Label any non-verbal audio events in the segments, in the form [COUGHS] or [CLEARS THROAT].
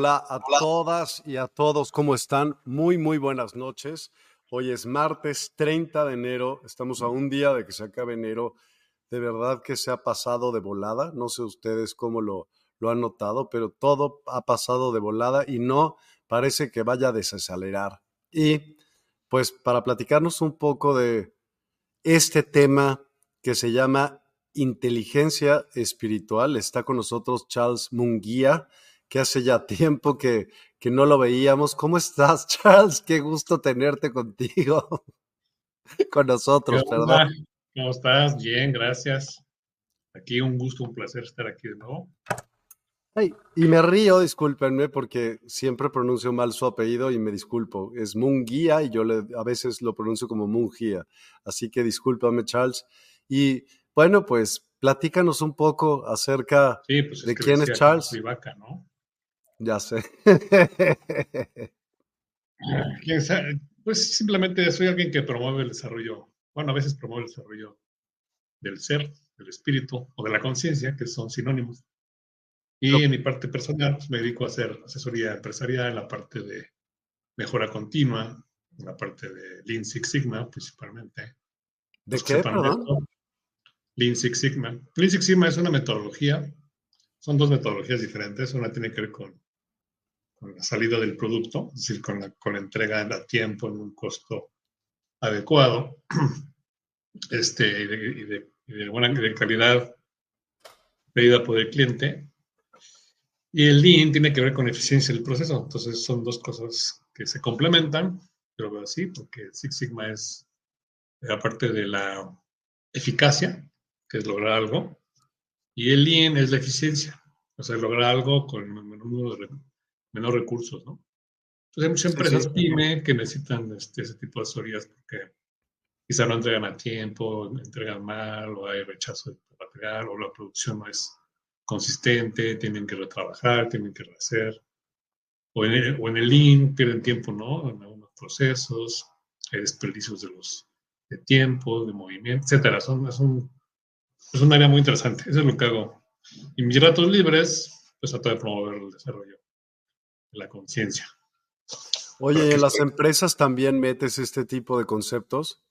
Hola a todas y a todos, ¿cómo están? Muy, muy buenas noches. Hoy es martes 30 de enero, estamos a un día de que se acabe enero. De verdad que se ha pasado de volada, no sé ustedes cómo lo, lo han notado, pero todo ha pasado de volada y no parece que vaya a desacelerar. Y pues para platicarnos un poco de este tema que se llama inteligencia espiritual, está con nosotros Charles Munguía que hace ya [LAUGHS] tiempo que, que no lo veíamos. ¿Cómo estás, Charles? Qué gusto tenerte contigo, [LAUGHS] con nosotros, perdón. ¿Cómo estás? Bien, gracias. Aquí un gusto, un placer estar aquí de nuevo. y me río, discúlpenme, porque siempre pronuncio mal su apellido y me disculpo. Es Munguía y yo le, a veces lo pronuncio como Mungía. Así que discúlpame, Charles. Y bueno, pues platícanos un poco acerca pues de quién es Charles. Vaca, ¿no? Ya sé. [LAUGHS] Pues simplemente soy alguien que promueve el desarrollo, bueno, a veces promueve el desarrollo del ser, del espíritu o de la conciencia, que son sinónimos. Y en mi parte personal pues, me dedico a hacer asesoría empresarial en la parte de mejora continua, en la parte de Lean Six Sigma principalmente. ¿De qué, Lean Six Sigma. Lean Six Sigma es una metodología, son dos metodologías diferentes. Una tiene que ver con con la salida del producto, es decir, con la, con la entrega a tiempo en un costo adecuado [CLEARS THROAT] este, y, de, buena calidad pedida por el cliente. Y el Lean tiene que ver con eficiencia del proceso. Entonces son dos cosas que se complementan, pero veo así, porque Six Sigma es, aparte de la eficacia, que es lograr algo, y el Lean es la eficiencia, o sea, lograr algo con el número de menos recursos, ¿no? Entonces hay muchas empresas pyme que necesitan este, ese tipo de asesorías porque quizá no entregan a tiempo, entregan mal, o hay rechazo de material, o la producción no es consistente, tienen que retrabajar, tienen que rehacer. O en, el, o en el Lean pierden tiempo, ¿no? En algunos procesos, hay desperdicios de los de tiempo, de movimiento, etcétera. Son, es, un, es un área muy interesante. Eso es lo que hago. Y mis ratos libres, pues trato de promover el desarrollo la conciencia. Oye, ¿en las empresas también metes este tipo de conceptos?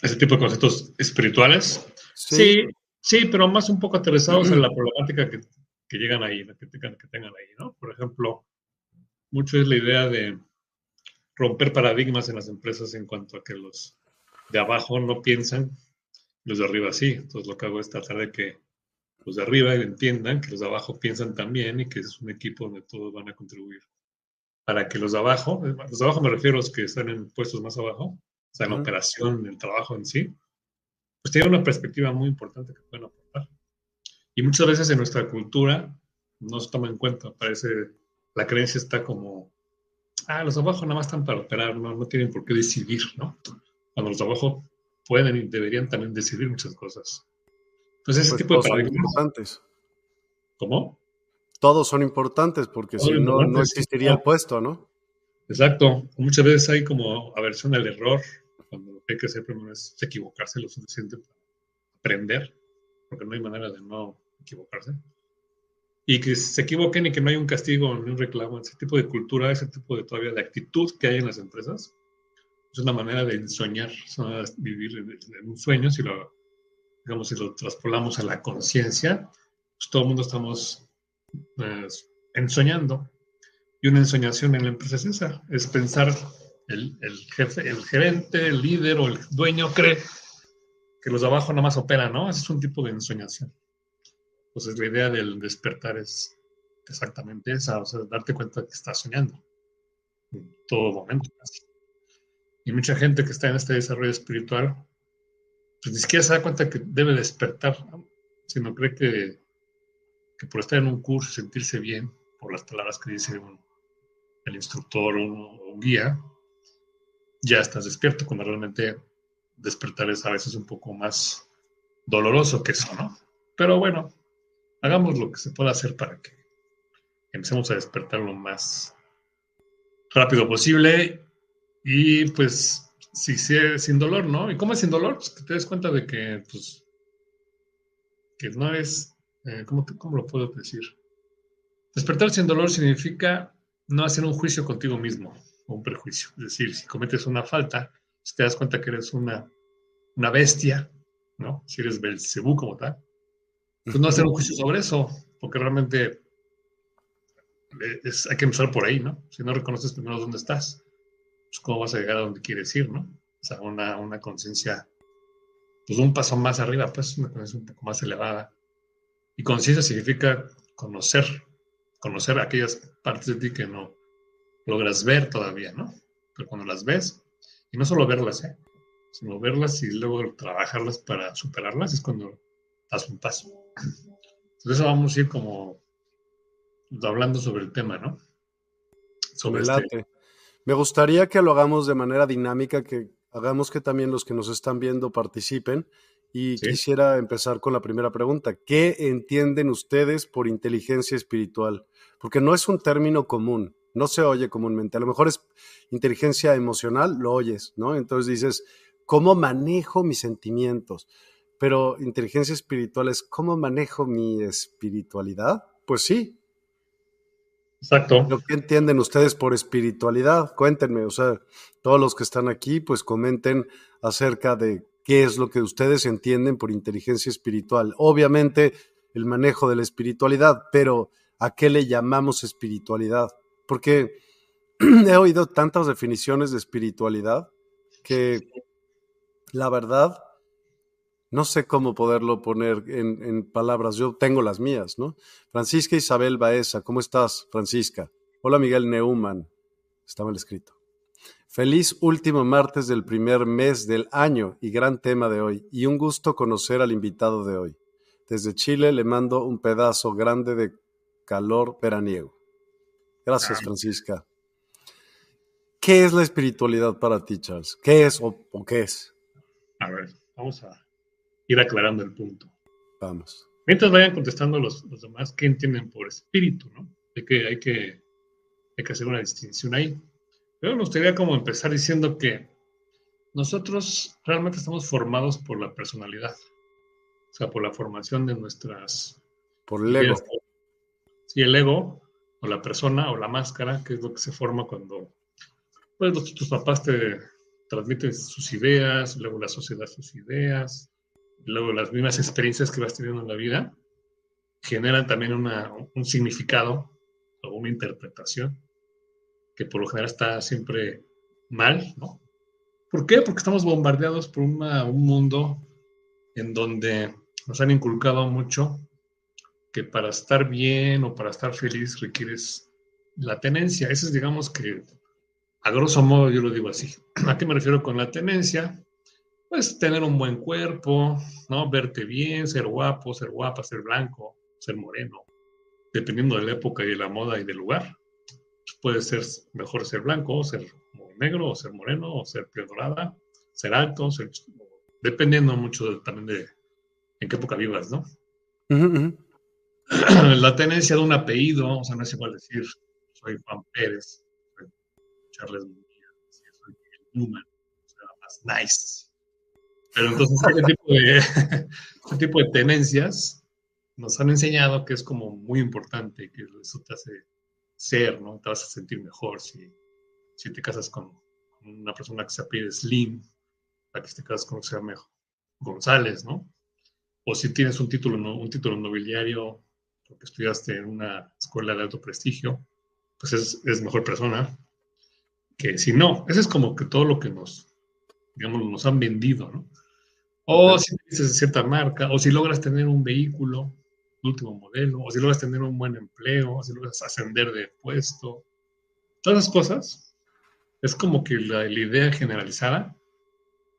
¿Ese tipo de conceptos espirituales? Sí, sí, pero más un poco aterrizados en la problemática que, llegan ahí, que tengan, que tengan ahí, ¿no? Por ejemplo, mucho es la idea de romper paradigmas en las empresas en cuanto a que los de abajo no piensan, los de arriba sí. Entonces lo que hago es tratar de que los de arriba entiendan que los de abajo piensan también y que es un equipo donde todos van a contribuir. Para que los de abajo, los de abajo me refiero a los que están en puestos más abajo, o sea, en la operación, en el trabajo en sí, pues tienen una perspectiva muy importante que pueden aportar. Y muchas veces en nuestra cultura no se toma en cuenta, parece, la creencia está como, ah, los de abajo nada más están para operar, no, no tienen por qué decidir, ¿no? Cuando los de abajo pueden y deberían también decidir muchas cosas. Entonces, ese pues tipo de paradigmas. importantes. ¿Cómo? Todos son importantes porque si no, no existiría el puesto, ¿no? Exacto. Muchas veces hay como aversión al error, cuando lo que hay que hacer primero es equivocarse lo suficiente para aprender, porque no hay manera de no equivocarse. Y que se equivoquen y que no hay un castigo ni un reclamo, ese tipo de cultura, ese tipo de todavía de actitud que hay en las empresas, es una manera de soñar, vivir en un sueño, si lo, digamos, si lo traspolamos a la conciencia, pues todo el mundo estamos pues, ensoñando. Y una ensoñación en la empresa es esa, es pensar el, el, jefe, el gerente, el líder o el dueño cree que los de abajo nada más operan, ¿no? Ese es un tipo de ensoñación. Entonces la idea del despertar es exactamente esa, o sea, darte cuenta que estás soñando en todo momento. Y mucha gente que está en este desarrollo espiritual, pues ni siquiera se da cuenta que debe despertar, sino cree que, que por estar en un curso y sentirse bien, por las palabras que dice el instructor o un, guía, ya estás despierto, cuando realmente despertar es a veces un poco más doloroso que eso, ¿no? Pero bueno, hagamos lo que se pueda hacer para que empecemos a despertar lo más rápido posible y pues, sí, sí, sin dolor, ¿no? ¿Y cómo es sin dolor? Pues que te des cuenta de que, pues, que no es, eh, ¿cómo, ¿cómo lo puedo decir? Despertar sin dolor significa no hacer un juicio contigo mismo o un prejuicio. Es decir, si cometes una falta, si te das cuenta que eres una, una bestia, ¿no? Si eres Belcebú como tal, pues no hacer un juicio sobre eso, porque realmente eh, es, hay que empezar por ahí, ¿no? Si no reconoces primero dónde estás pues cómo vas a llegar a donde quieres ir, ¿no? O sea, una, una conciencia, pues un paso más arriba, pues una conciencia un poco más elevada. Y conciencia significa conocer, conocer aquellas partes de ti que no logras ver todavía, ¿no? Pero cuando las ves, y no solo verlas, ¿eh? sino verlas y luego trabajarlas para superarlas, es cuando das un paso. Entonces vamos a ir como hablando sobre el tema, ¿no? Sobre este, me gustaría que lo hagamos de manera dinámica, que hagamos que también los que nos están viendo participen. Y quisiera empezar con la primera pregunta. ¿Qué entienden ustedes por inteligencia espiritual? Porque no es un término común, no se oye comúnmente. A lo mejor es inteligencia emocional, lo oyes, ¿no? Entonces dices, ¿cómo manejo mis sentimientos? Pero inteligencia espiritual es, ¿cómo manejo mi espiritualidad? Pues sí, Exacto. Lo que entienden ustedes por espiritualidad, cuéntenme, o sea, todos los que están aquí, pues comenten acerca de qué es lo que ustedes entienden por inteligencia espiritual. Obviamente, el manejo de la espiritualidad, pero ¿a qué le llamamos espiritualidad? Porque [CLEARS THROAT] he oído tantas definiciones de espiritualidad que la verdad no sé cómo poderlo poner en, palabras, yo tengo las mías, ¿no? Francisca Isabel Baeza, ¿cómo estás, Francisca? Hola, Miguel Neumann, está mal escrito. Feliz último martes del primer mes del año y gran tema de hoy, y un gusto conocer al invitado de hoy. Desde Chile le mando un pedazo grande de calor veraniego. Gracias, Francisca. ¿Qué es la espiritualidad para ti, Charles? ¿Qué es o, o qué es? A ver, vamos a ir aclarando el punto. Vamos. Mientras vayan contestando los, los demás, ¿qué entienden por espíritu? ¿no? De que hay, que hay que hacer una distinción ahí. Pero me gustaría como empezar diciendo que nosotros realmente estamos formados por la personalidad, o sea, por la formación de nuestras... Por el ego. Sí, el ego, o la persona, o la máscara, que es lo que se forma cuando pues, tus papás te transmiten sus ideas, luego la sociedad sus ideas, luego las mismas experiencias que vas teniendo en la vida generan también un significado o una interpretación que por lo general está siempre mal, ¿no? ¿Por qué? Porque estamos bombardeados por un mundo en donde nos han inculcado mucho que para estar bien o para estar feliz requieres la tenencia. Eso es, digamos que, a grosso modo, yo lo digo así. ¿A qué me refiero con la tenencia? Pues tener un buen cuerpo, ¿no? Verte bien, ser guapo, ser guapa, ser blanco, ser moreno, dependiendo de la época y de la moda y del lugar. Puede ser mejor ser blanco, ser negro, o ser moreno, o ser piel dorada, ser alto, ser, dependiendo mucho también de en qué época vivas, ¿no? [CLEARS THROAT] La tenencia de un apellido, o sea, no es igual decir soy Juan Pérez, soy Charles Munguía, soy Newman, o sea, más nice. Pero entonces este tipo, de, [LAUGHS] tipo de tenencias nos han enseñado que es como muy importante, que eso te hace ser, ¿no? Te vas a sentir mejor si, si te casas con, una persona que se apellide Slim, para que te casas con que se llame González, ¿no? O si tienes un título, un título nobiliario, porque estudiaste en una escuela de alto prestigio, pues es, es mejor persona que si no. Eso es como que todo lo que nos, digamos, nos han vendido, ¿no? O si tienes cierta marca, o si logras tener un vehículo, último modelo, o si logras tener un buen empleo, o si logras ascender de puesto. Todas esas cosas es como que la, la idea generalizada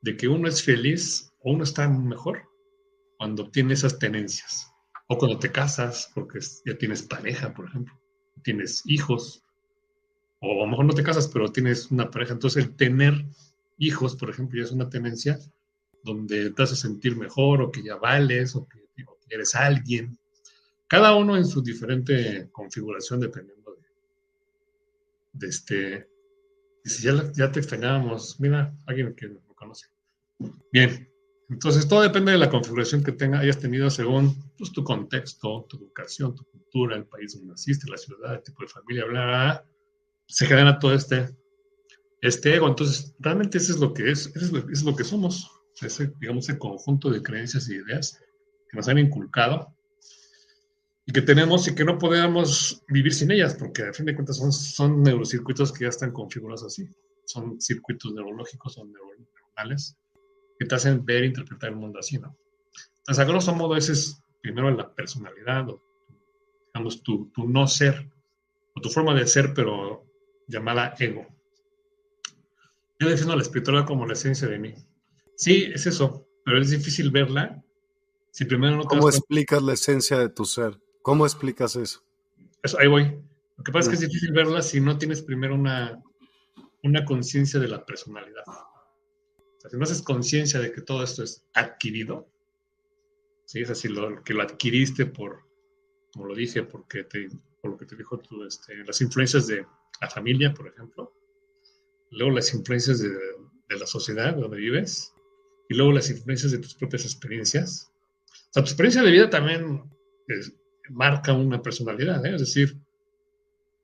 de que uno es feliz o uno está mejor cuando obtiene esas tenencias. O cuando te casas, porque ya tienes pareja, por ejemplo, tienes hijos, o a lo mejor no te casas, pero tienes una pareja. Entonces, el tener hijos, por ejemplo, ya es una tenencia donde te hace sentir mejor, o que ya vales, o que, eres alguien. Cada uno en su diferente configuración, dependiendo de, de este. si ya, ya te extrañábamos, mira, alguien que me conoce. Bien, entonces todo depende de la configuración que tenga, hayas tenido según pues, tu contexto, tu educación, tu cultura, el país donde naciste, la ciudad, el tipo de familia, bla, bla, bla. Se genera todo este, este ego. Entonces, realmente eso es lo que es, eso es lo, que somos. Ese, digamos, ese conjunto de creencias y ideas que nos han inculcado y que tenemos y que no podemos vivir sin ellas, porque a fin de cuentas son, son neurocircuitos que ya están configurados así. Son circuitos neurológicos, son neuronales que te hacen ver e interpretar el mundo así, ¿no? Entonces, a grosso modo, ese es primero la personalidad, o, digamos, tu, tu no ser, o tu forma de ser, pero llamada ego. Yo defino la espiritualidad como la esencia de mí. Sí, es eso, pero es difícil verla si primero no te ¿Cómo explicas la esencia de tu ser? ¿Cómo explicas eso? Eso, ahí voy. Lo que pasa es que es difícil verla si no tienes primero una, una conciencia de la personalidad si no haces conciencia de que todo esto es adquirido, ¿sí? es así, lo, que lo adquiriste por, como lo dije, porque te, por lo que te dijo tú, este, las influencias de la familia, por ejemplo, luego las influencias de, de la sociedad donde vives, y luego las influencias de tus propias experiencias. O sea, tu experiencia de vida también marca una personalidad, ¿eh? es decir,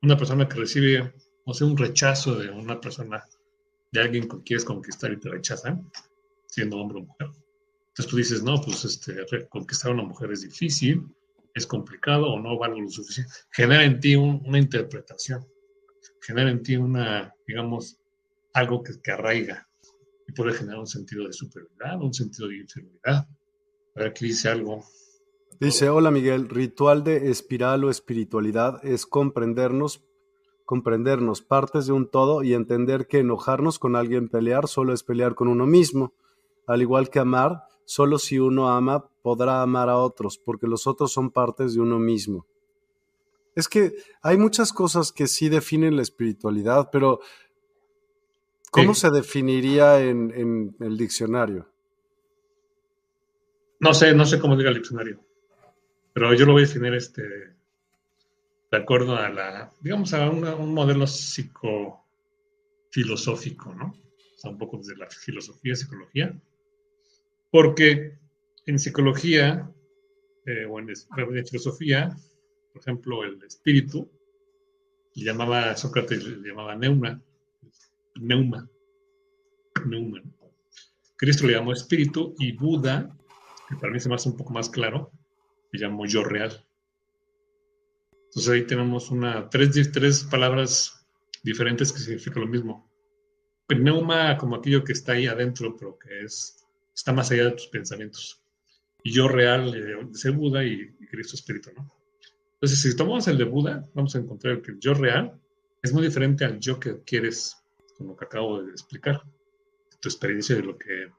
una persona que recibe, o sea, un rechazo de una persona de alguien que quieres conquistar y te rechazan, siendo hombre o mujer. Entonces tú dices, no, pues este, conquistar a una mujer es difícil, es complicado o no valgo lo suficiente. Genera en ti una interpretación, genera en ti una, digamos, algo que, que arraiga y puede generar un sentido de superioridad, un sentido de inferioridad. A ver, aquí dice algo. Dice, hola Miguel, ritual de espiral o espiritualidad es comprendernos comprendernos partes de un todo y entender que enojarnos con alguien, pelear, solo es pelear con uno mismo. Al igual que amar, solo si uno ama podrá amar a otros, porque los otros son partes de uno mismo. Es que hay muchas cosas que sí definen la espiritualidad, pero ¿cómo se definiría en, en, el diccionario? No sé, no sé cómo diga el diccionario, pero yo lo voy a definir este, de acuerdo a la, digamos, a un modelo psicofilosófico, ¿no? O sea, un poco desde la filosofía, psicología, porque en psicología eh, o en, filosofía, por ejemplo, el espíritu, le llamaba, Sócrates le llamaba neuma, neuma, neuma. Cristo le llamó espíritu y Buda, que para mí se me hace un poco más claro, le llamó yo real. Entonces ahí tenemos una, tres, tres palabras diferentes que significan lo mismo. pneuma como aquello que está ahí adentro, pero que es, está más allá de tus pensamientos. Y yo real eh, ser Buda y, Cristo Espíritu, ¿no? Entonces, si tomamos el de Buda, vamos a encontrar que el yo real es muy diferente al yo que quieres, como que acabo de explicar, tu experiencia de lo que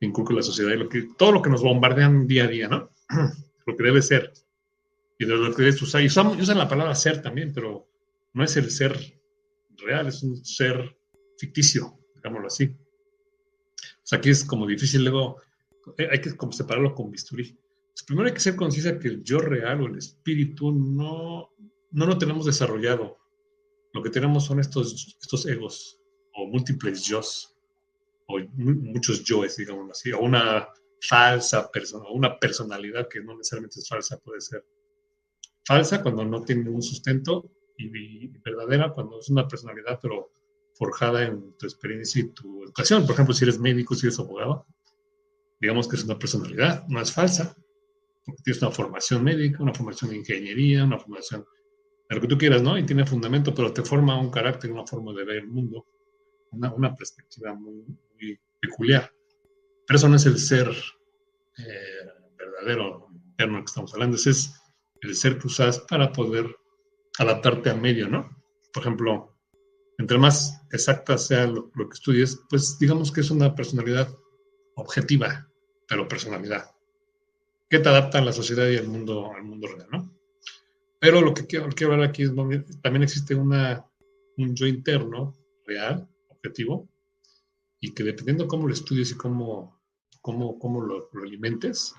inculca la sociedad y lo que, todo lo que nos bombardean día a día, ¿no? [CLEARS THROAT] lo que debe ser y de lo que debes usar. Y usan, la palabra ser también, pero no es el ser real, es un ser ficticio, digámoslo así. O sea, aquí es como difícil luego, eh, hay que como separarlo con bisturí. Pues primero hay que ser conciencia que el yo real o el espíritu no, no lo tenemos desarrollado. Lo que tenemos son estos, estos egos o múltiples yo o muchos yoes, digámoslo así, o una falsa persona, o una personalidad que no necesariamente es falsa, puede ser falsa cuando no tiene un sustento y, verdadera cuando es una personalidad, pero forjada en tu experiencia y tu educación. Por ejemplo, si eres médico, si eres abogado, digamos que es una personalidad, no es falsa, porque tienes una formación médica, una formación de ingeniería, una formación de lo que tú quieras, ¿no? Y tiene fundamento, pero te forma un carácter, una forma de ver el mundo, una, perspectiva muy, peculiar. Pero eso no es el ser eh, verdadero, interno que estamos hablando, ese es el ser que usas para poder adaptarte al medio, ¿no? Por ejemplo, entre más exacta sea lo, que estudies, pues digamos que es una personalidad objetiva, pero personalidad, que te adapta a la sociedad y al mundo, al mundo real, ¿no? Pero lo que quiero, quiero hablar aquí es también existe una, un yo interno, real, objetivo, y que dependiendo cómo lo estudies y cómo, cómo, cómo lo, lo alimentes,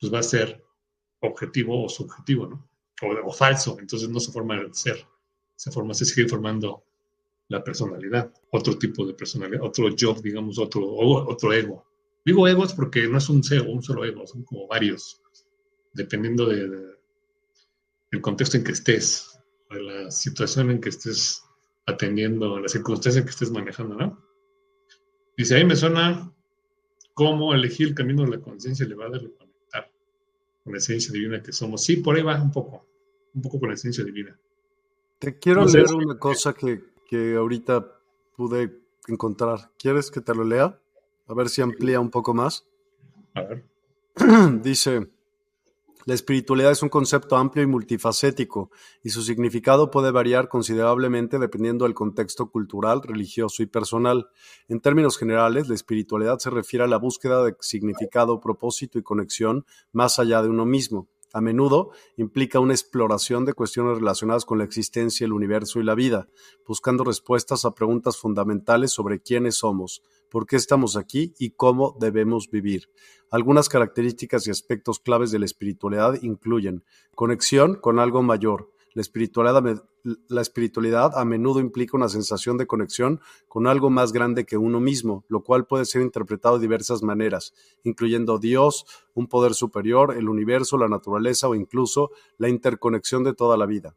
pues va a ser objetivo o subjetivo, ¿no? O, falso, entonces no se forma el ser, se forma, se sigue formando la personalidad, otro tipo de personalidad, otro yo, digamos, otro, otro ego. Digo egos porque no es un ser un solo ego, son como varios, dependiendo de, del contexto en que estés, de la situación en que estés atendiendo, la circunstancia que estés manejando, ¿no? Dice, ahí me suena cómo elegir el camino de la conciencia elevada y con la esencia divina que somos. Sí, por ahí va un poco, un poco con la esencia divina. Te quiero leer una cosa que, que ahorita pude encontrar. ¿Quieres que te lo lea? A ver si amplía un poco más. A ver. [CLEARS THROAT] Dice, la espiritualidad es un concepto amplio y multifacético, y su significado puede variar considerablemente dependiendo del contexto cultural, religioso y personal. En términos generales, la espiritualidad se refiere a la búsqueda de significado, propósito y conexión más allá de uno mismo. A menudo implica una exploración de cuestiones relacionadas con la existencia, el universo y la vida, buscando respuestas a preguntas fundamentales sobre quiénes somos, por qué estamos aquí y cómo debemos vivir. Algunas características y aspectos claves de la espiritualidad incluyen conexión con algo mayor. La espiritualidad, a menudo implica una sensación de conexión con algo más grande que uno mismo, lo cual puede ser interpretado de diversas maneras, incluyendo Dios, un poder superior, el universo, la naturaleza o incluso la interconexión de toda la vida.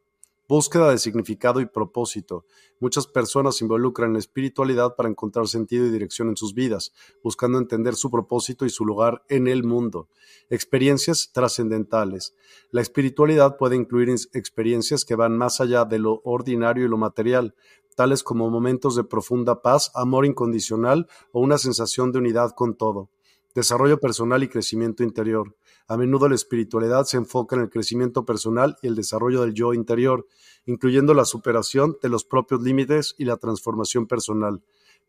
Búsqueda de significado y propósito. Muchas personas involucran la espiritualidad para encontrar sentido y dirección en sus vidas, buscando entender su propósito y su lugar en el mundo. Experiencias trascendentales. La espiritualidad puede incluir experiencias que van más allá de lo ordinario y lo material, tales como momentos de profunda paz, amor incondicional o una sensación de unidad con todo. Desarrollo personal y crecimiento interior. A menudo la espiritualidad se enfoca en el crecimiento personal y el desarrollo del yo interior, incluyendo la superación de los propios límites y la transformación personal.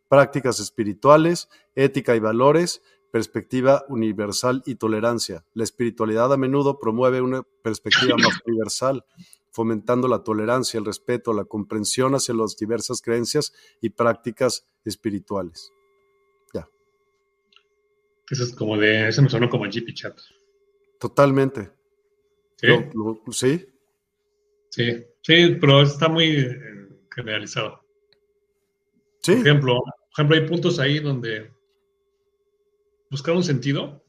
Prácticas espirituales, ética y valores, perspectiva universal y tolerancia. La espiritualidad a menudo promueve una perspectiva más [COUGHS] universal, fomentando la tolerancia, el respeto, la comprensión hacia las diversas creencias y prácticas espirituales. Ya. Eso es como de, eso me sonó como GP Chat. Totalmente. ¿Sí? ¿Sí? Sí, sí, pero está muy eh, generalizado. Sí. Por ejemplo, por ejemplo, hay puntos ahí donde buscar un sentido.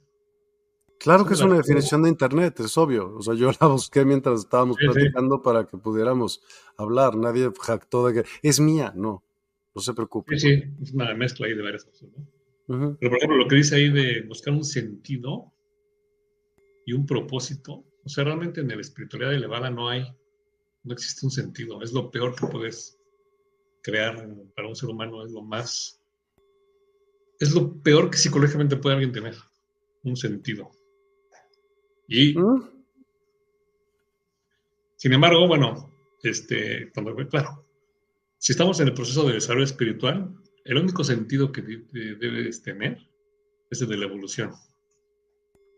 Claro que es una definición de Internet, es obvio. O sea, yo la busqué mientras estábamos platicando para que pudiéramos hablar. Nadie jactó de que es mía, no. No se preocupe. Sí, sí, es una mezcla ahí de varias cosas, ¿no? Pero, por ejemplo, lo que dice ahí de buscar un sentido, y un propósito. O sea, realmente en la espiritualidad elevada no hay, no existe un sentido. Es lo peor que puedes crear para un ser humano, es lo más es lo peor que psicológicamente puede alguien tener, un sentido. Y, ¿Mm? sin embargo, bueno, este, cuando, claro, si estamos en el proceso de desarrollo espiritual, el único sentido que debes tener es el de la evolución.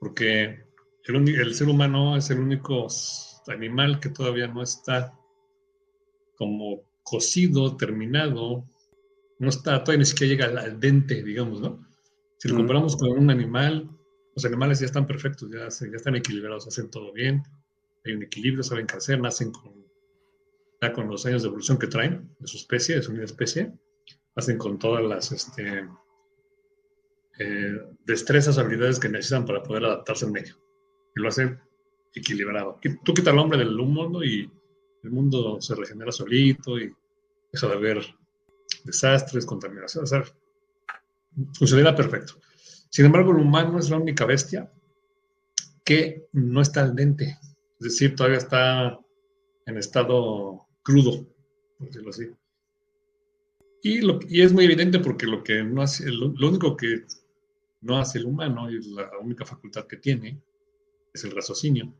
Porque el, el, ser humano es el único animal que todavía no está como cocido, terminado, no está, todavía ni siquiera llega al, dente, digamos, ¿no? Si lo comparamos con un animal, los animales ya están perfectos, ya, ya están equilibrados, hacen todo bien, hay un equilibrio, saben crecer, nacen con, ya con los años de evolución que traen de su especie, de su misma especie, hacen con todas las este, eh, destrezas, habilidades que necesitan para poder adaptarse al medio. Y lo hacen equilibrado. Tú quitas al hombre del mundo y el mundo se regenera solito y deja de haber desastres, contaminación, o sea, perfecto. Sin embargo, el humano es la única bestia que no está al dente, es decir, todavía está en estado crudo, por decirlo así. Y, y es muy evidente porque lo que no hace, lo, único que no hace el humano y la única facultad que tiene es el raciocinio.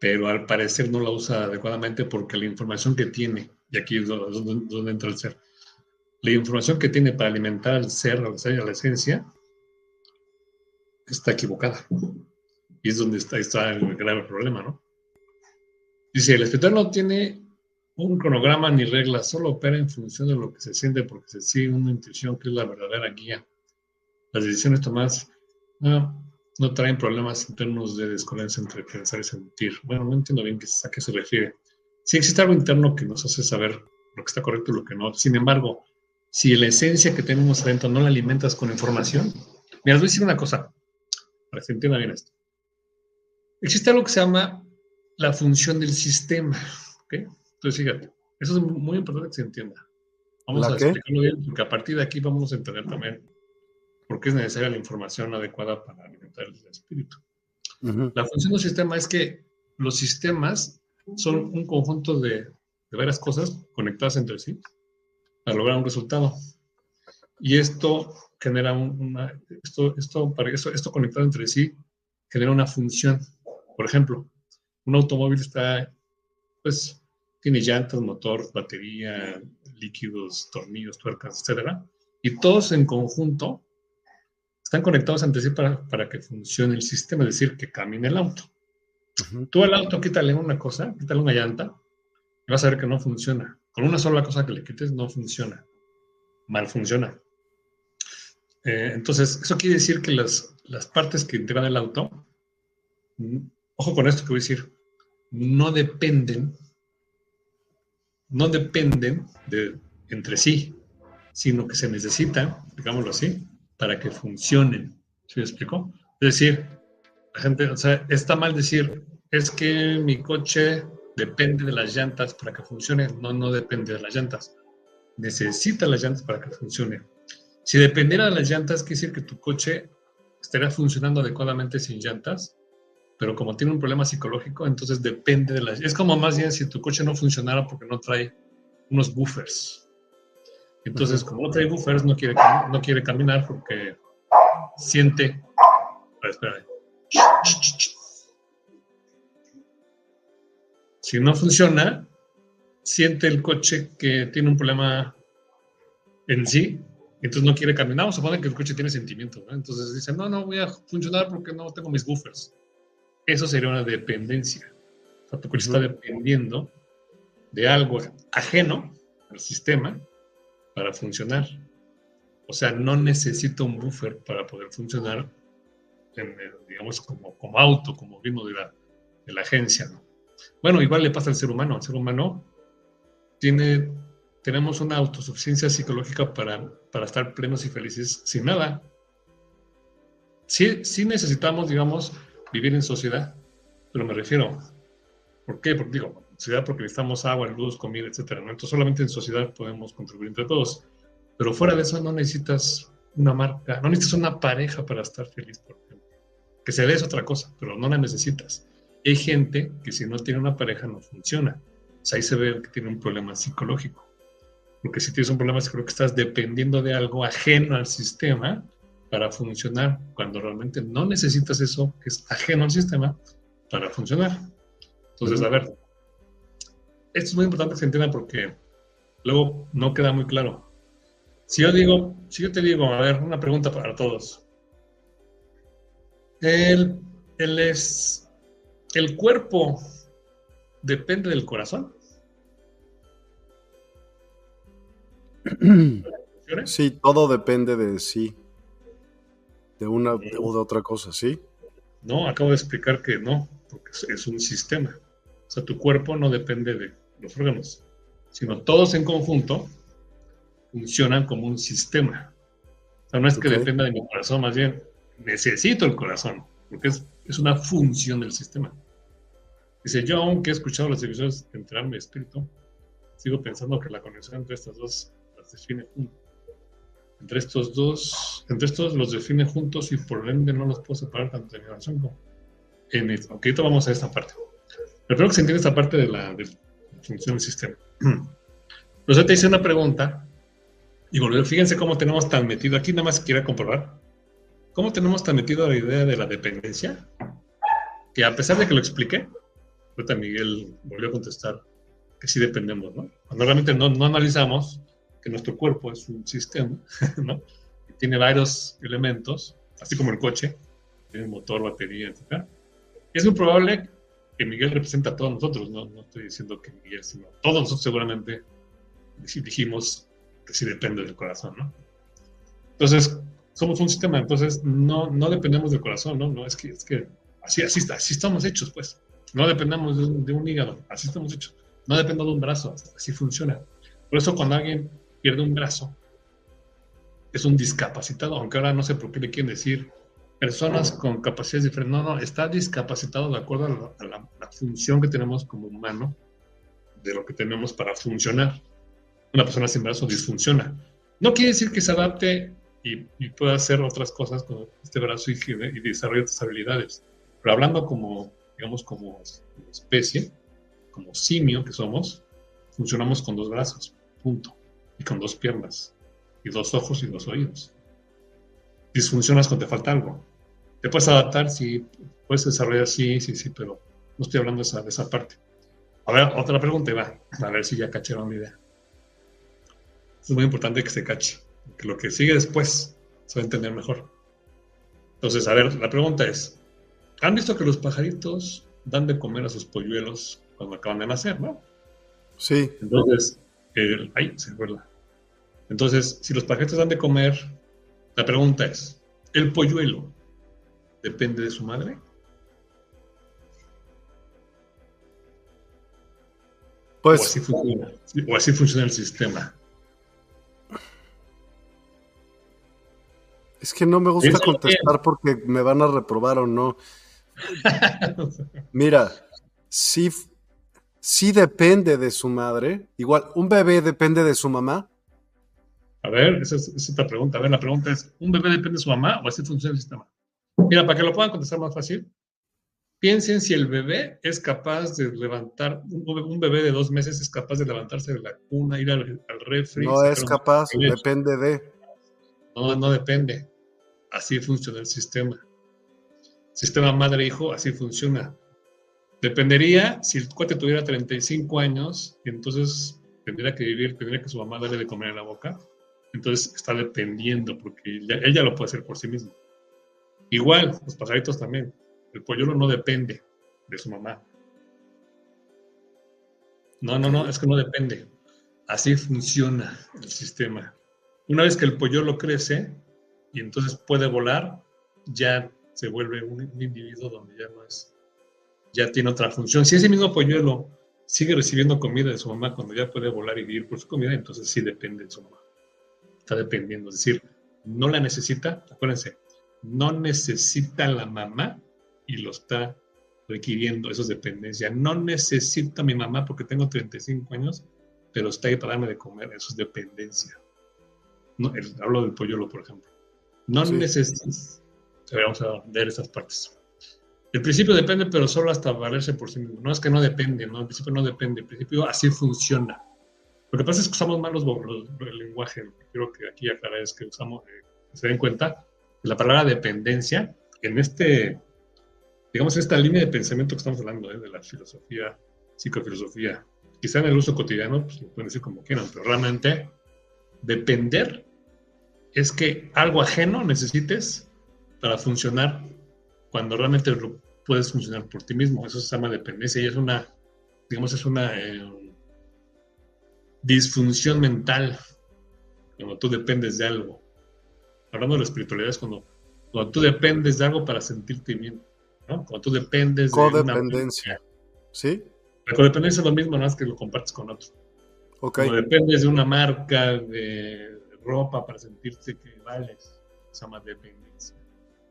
Pero al parecer no la usa adecuadamente porque la información que tiene, y aquí es donde entra el ser, la información que tiene para alimentar al ser, a la esencia, está equivocada. Y es donde está, está el grave problema, ¿no? Dice, el espiritual no tiene un cronograma ni reglas, solo opera en función de lo que se siente porque se sigue una intuición que es la verdadera guía. Las decisiones tomadas no traen problemas internos de desconexión entre pensar y sentir. Bueno, no entiendo bien a qué se refiere. Sí existe algo interno que nos hace saber lo que está correcto y lo que no. Sin embargo, si la esencia que tenemos adentro no la alimentas con información, mira, les voy a decir una cosa, para que se entienda bien esto. Existe algo que se llama la función del sistema. Entonces, fíjate, eso es muy importante que se entienda. Vamos a explicarlo bien, porque a partir de aquí vamos a entender también por qué es necesaria la información adecuada para alimentar el espíritu. La función del sistema es que los sistemas son un conjunto de, de varias cosas conectadas entre sí para lograr un resultado. Y esto genera una, esto, esto, para eso, esto conectado entre sí genera una función. Por ejemplo, un automóvil está, pues, tiene llantas, motor, batería, líquidos, tornillos, tuercas, etcétera, y todos en conjunto están conectados entre sí para, para que funcione el sistema, es decir, que camine el auto. Tú al auto quítale una cosa, quítale una llanta, y vas a ver que no funciona. Con una sola cosa que le quites no funciona. Mal funciona. Eh, entonces, eso quiere decir que las, las partes que integran el auto, mm, ojo con esto que voy a decir, no dependen, no dependen de entre sí, sino que se necesitan, digámoslo así, para que funcionen. ¿Sí me explico? Es decir, la gente, o sea, está mal decir, es que mi coche depende de las llantas para que funcione. No, no depende de las llantas. Necesita las llantas para que funcione. Si dependiera de las llantas, quiere decir que tu coche estaría funcionando adecuadamente sin llantas, pero como tiene un problema psicológico, entonces depende de las... Es como más bien si tu coche no funcionara porque no trae unos buffers. Entonces, como no trae buffers, no quiere, no quiere caminar porque siente... espera. Si no funciona, siente el coche que tiene un problema en sí, entonces no quiere caminar. Vamos a suponer que el coche tiene sentimiento, ¿no? Entonces dice, no, no voy a funcionar porque no tengo mis buffers. Eso sería una dependencia. O sea, tu coche está dependiendo de algo ajeno al sistema para funcionar. O sea, no necesita un buffer para poder funcionar, digamos, como, como auto, como vimos de la, de la agencia, ¿no? Bueno, igual le pasa al ser humano. El ser humano tiene, tenemos una autosuficiencia psicológica para, para estar plenos y felices sin nada. Sí, sí necesitamos, digamos, vivir en sociedad, pero me refiero, ¿por qué? Porque digo, sociedad porque necesitamos agua, luz, comida, etcétera. Entonces solamente en sociedad podemos contribuir entre todos. Pero fuera de eso no necesitas una marca, no necesitas una pareja para estar feliz, por ejemplo. Que se dé es otra cosa, pero no la necesitas. Hay gente que si no tiene una pareja no funciona. ahí se ve que tiene un problema psicológico. Porque si tienes un problema, creo que estás dependiendo de algo ajeno al sistema para funcionar, cuando realmente no necesitas eso que es ajeno al sistema para funcionar. Entonces, a ver, esto es muy importante que se entienda porque luego no queda muy claro. Si yo digo, si yo te digo, a ver, una pregunta para todos. El, el, es, el cuerpo depende del corazón. [CLEARS THROAT] Sí, todo depende de sí de una o de otra cosa, ¿sí? No, acabo de explicar que no, porque es un sistema. O sea, tu cuerpo no depende de los órganos, sino todos en conjunto funcionan como un sistema. O sea, no es que dependa de mi corazón, más bien necesito el corazón, porque es, es una función del sistema. Dice, yo aunque he escuchado las divisiones entre mi espíritu, sigo pensando que la conexión entre estas dos las define juntas entre estos dos, entre estos los define juntos y por ende no los puedo separar tanto en relación como en esto. Ok, ahorita vamos a esta parte. Pero que se entiende esta parte de la, función del sistema. Pero [CLEARS THROAT] yo te hice una pregunta y volvió, fíjense cómo tenemos tan metido, aquí nada más quiero comprobar, cómo tenemos tan metido la idea de la dependencia, que a pesar de que lo expliqué, ahorita Miguel volvió a contestar que sí dependemos, ¿no? Cuando realmente no, no analizamos que nuestro cuerpo es un sistema, [LAUGHS] ¿no? Que tiene varios elementos, así como el coche, tiene motor, batería, etc. Es muy probable que Miguel represente a todos nosotros, no, no estoy diciendo que Miguel, sino todos nosotros seguramente dijimos que sí depende del corazón, ¿no? Entonces, somos un sistema, entonces no, no dependemos del corazón, ¿no? No, es que, es que así, así, así estamos hechos, pues. No dependemos de un, de un hígado, así estamos hechos. No dependo de un brazo, así funciona. Por eso cuando alguien pierde un brazo, es un discapacitado, aunque ahora no sé por qué le quieren decir personas con capacidades diferentes. No, no, está discapacitado de acuerdo a, la, función que tenemos como humano, de lo que tenemos para funcionar. Una persona sin brazo disfunciona. No quiere decir que se adapte y, pueda hacer otras cosas con este brazo y, y desarrolle otras habilidades. Pero hablando como, digamos, como especie, como simio que somos, funcionamos con dos brazos, punto y con dos piernas, y dos ojos y dos oídos. Disfuncionas cuando te falta algo. Te puedes adaptar, sí, puedes desarrollar, sí, sí, sí, pero no estoy hablando de esa, de esa parte. A ver, otra pregunta va, a ver si ya cacharon la idea. Es muy importante que se cache, que lo que sigue después se va a entender mejor. Entonces, a ver, la pregunta es, ¿han visto que los pajaritos dan de comer a sus polluelos cuando acaban de nacer, no? Sí. Entonces, el, ay, se acuerda. Entonces, si los paquetes dan de comer, la pregunta es, ¿el polluelo depende de su madre? Pues, o así funciona, o así funciona el sistema. Es que no me gusta contestar porque me van a reprobar o no. Mira, sí, sí depende de su madre. Igual, ¿un bebé depende de su mamá? A ver, esa es, otra pregunta. A ver, la pregunta es, ¿un bebé depende de su mamá o así funciona el sistema? Mira, para que lo puedan contestar más fácil, piensen si el bebé es capaz de levantar, un bebé de dos meses es capaz de levantarse de la cuna, ir al, al refri. No es capaz, depende de. No, no depende. Así funciona el sistema. Sistema madre-hijo, así funciona. Dependería si el cuate tuviera 35 años, entonces tendría que vivir, tendría que su mamá darle de comer en la boca. Entonces está dependiendo, porque ella lo puede hacer por sí misma. Igual, los pajaritos también. El polluelo no depende de su mamá. No, no, no, es que no depende. Así funciona el sistema. Una vez que el polluelo crece y entonces puede volar, ya se vuelve un individuo donde ya no es ya tiene otra función. Si ese mismo polluelo sigue recibiendo comida de su mamá cuando ya puede volar y vivir por su comida, entonces sí depende de su mamá. Está dependiendo, es decir, no la necesita, acuérdense, no necesita la mamá y lo está requiriendo, eso es dependencia. No necesita mi mamá porque tengo 35 años, pero está ahí para darme de comer, eso es dependencia. No, hablo del polluelo, por ejemplo. No necesita. Vamos a ver esas partes. El principio depende, pero solo hasta valerse por sí mismo. No es que no depende, ¿no? El principio no depende. El principio así funciona. Lo que pasa es que usamos mal los, el lenguaje. Quiero que aquí aclarar es que usamos, eh, se den cuenta, que la palabra dependencia, en este, digamos, esta línea de pensamiento que estamos hablando, eh, de la filosofía, psicofilosofía, quizá en el uso cotidiano, pues lo pueden decir como quieran, pero realmente depender es que algo ajeno necesites para funcionar cuando realmente lo puedes funcionar por ti mismo. Eso se llama dependencia y es una, digamos, es una eh, disfunción mental cuando tú dependes de algo. Hablando de la espiritualidad es cuando, cuando tú dependes de algo para sentirte bien, ¿no? Cuando tú dependes de codependencia. ¿Sí? La codependencia es lo mismo, nada más que lo compartes con otro. Okay. Cuando dependes de una marca de ropa para sentirte que vales, se llama dependencia.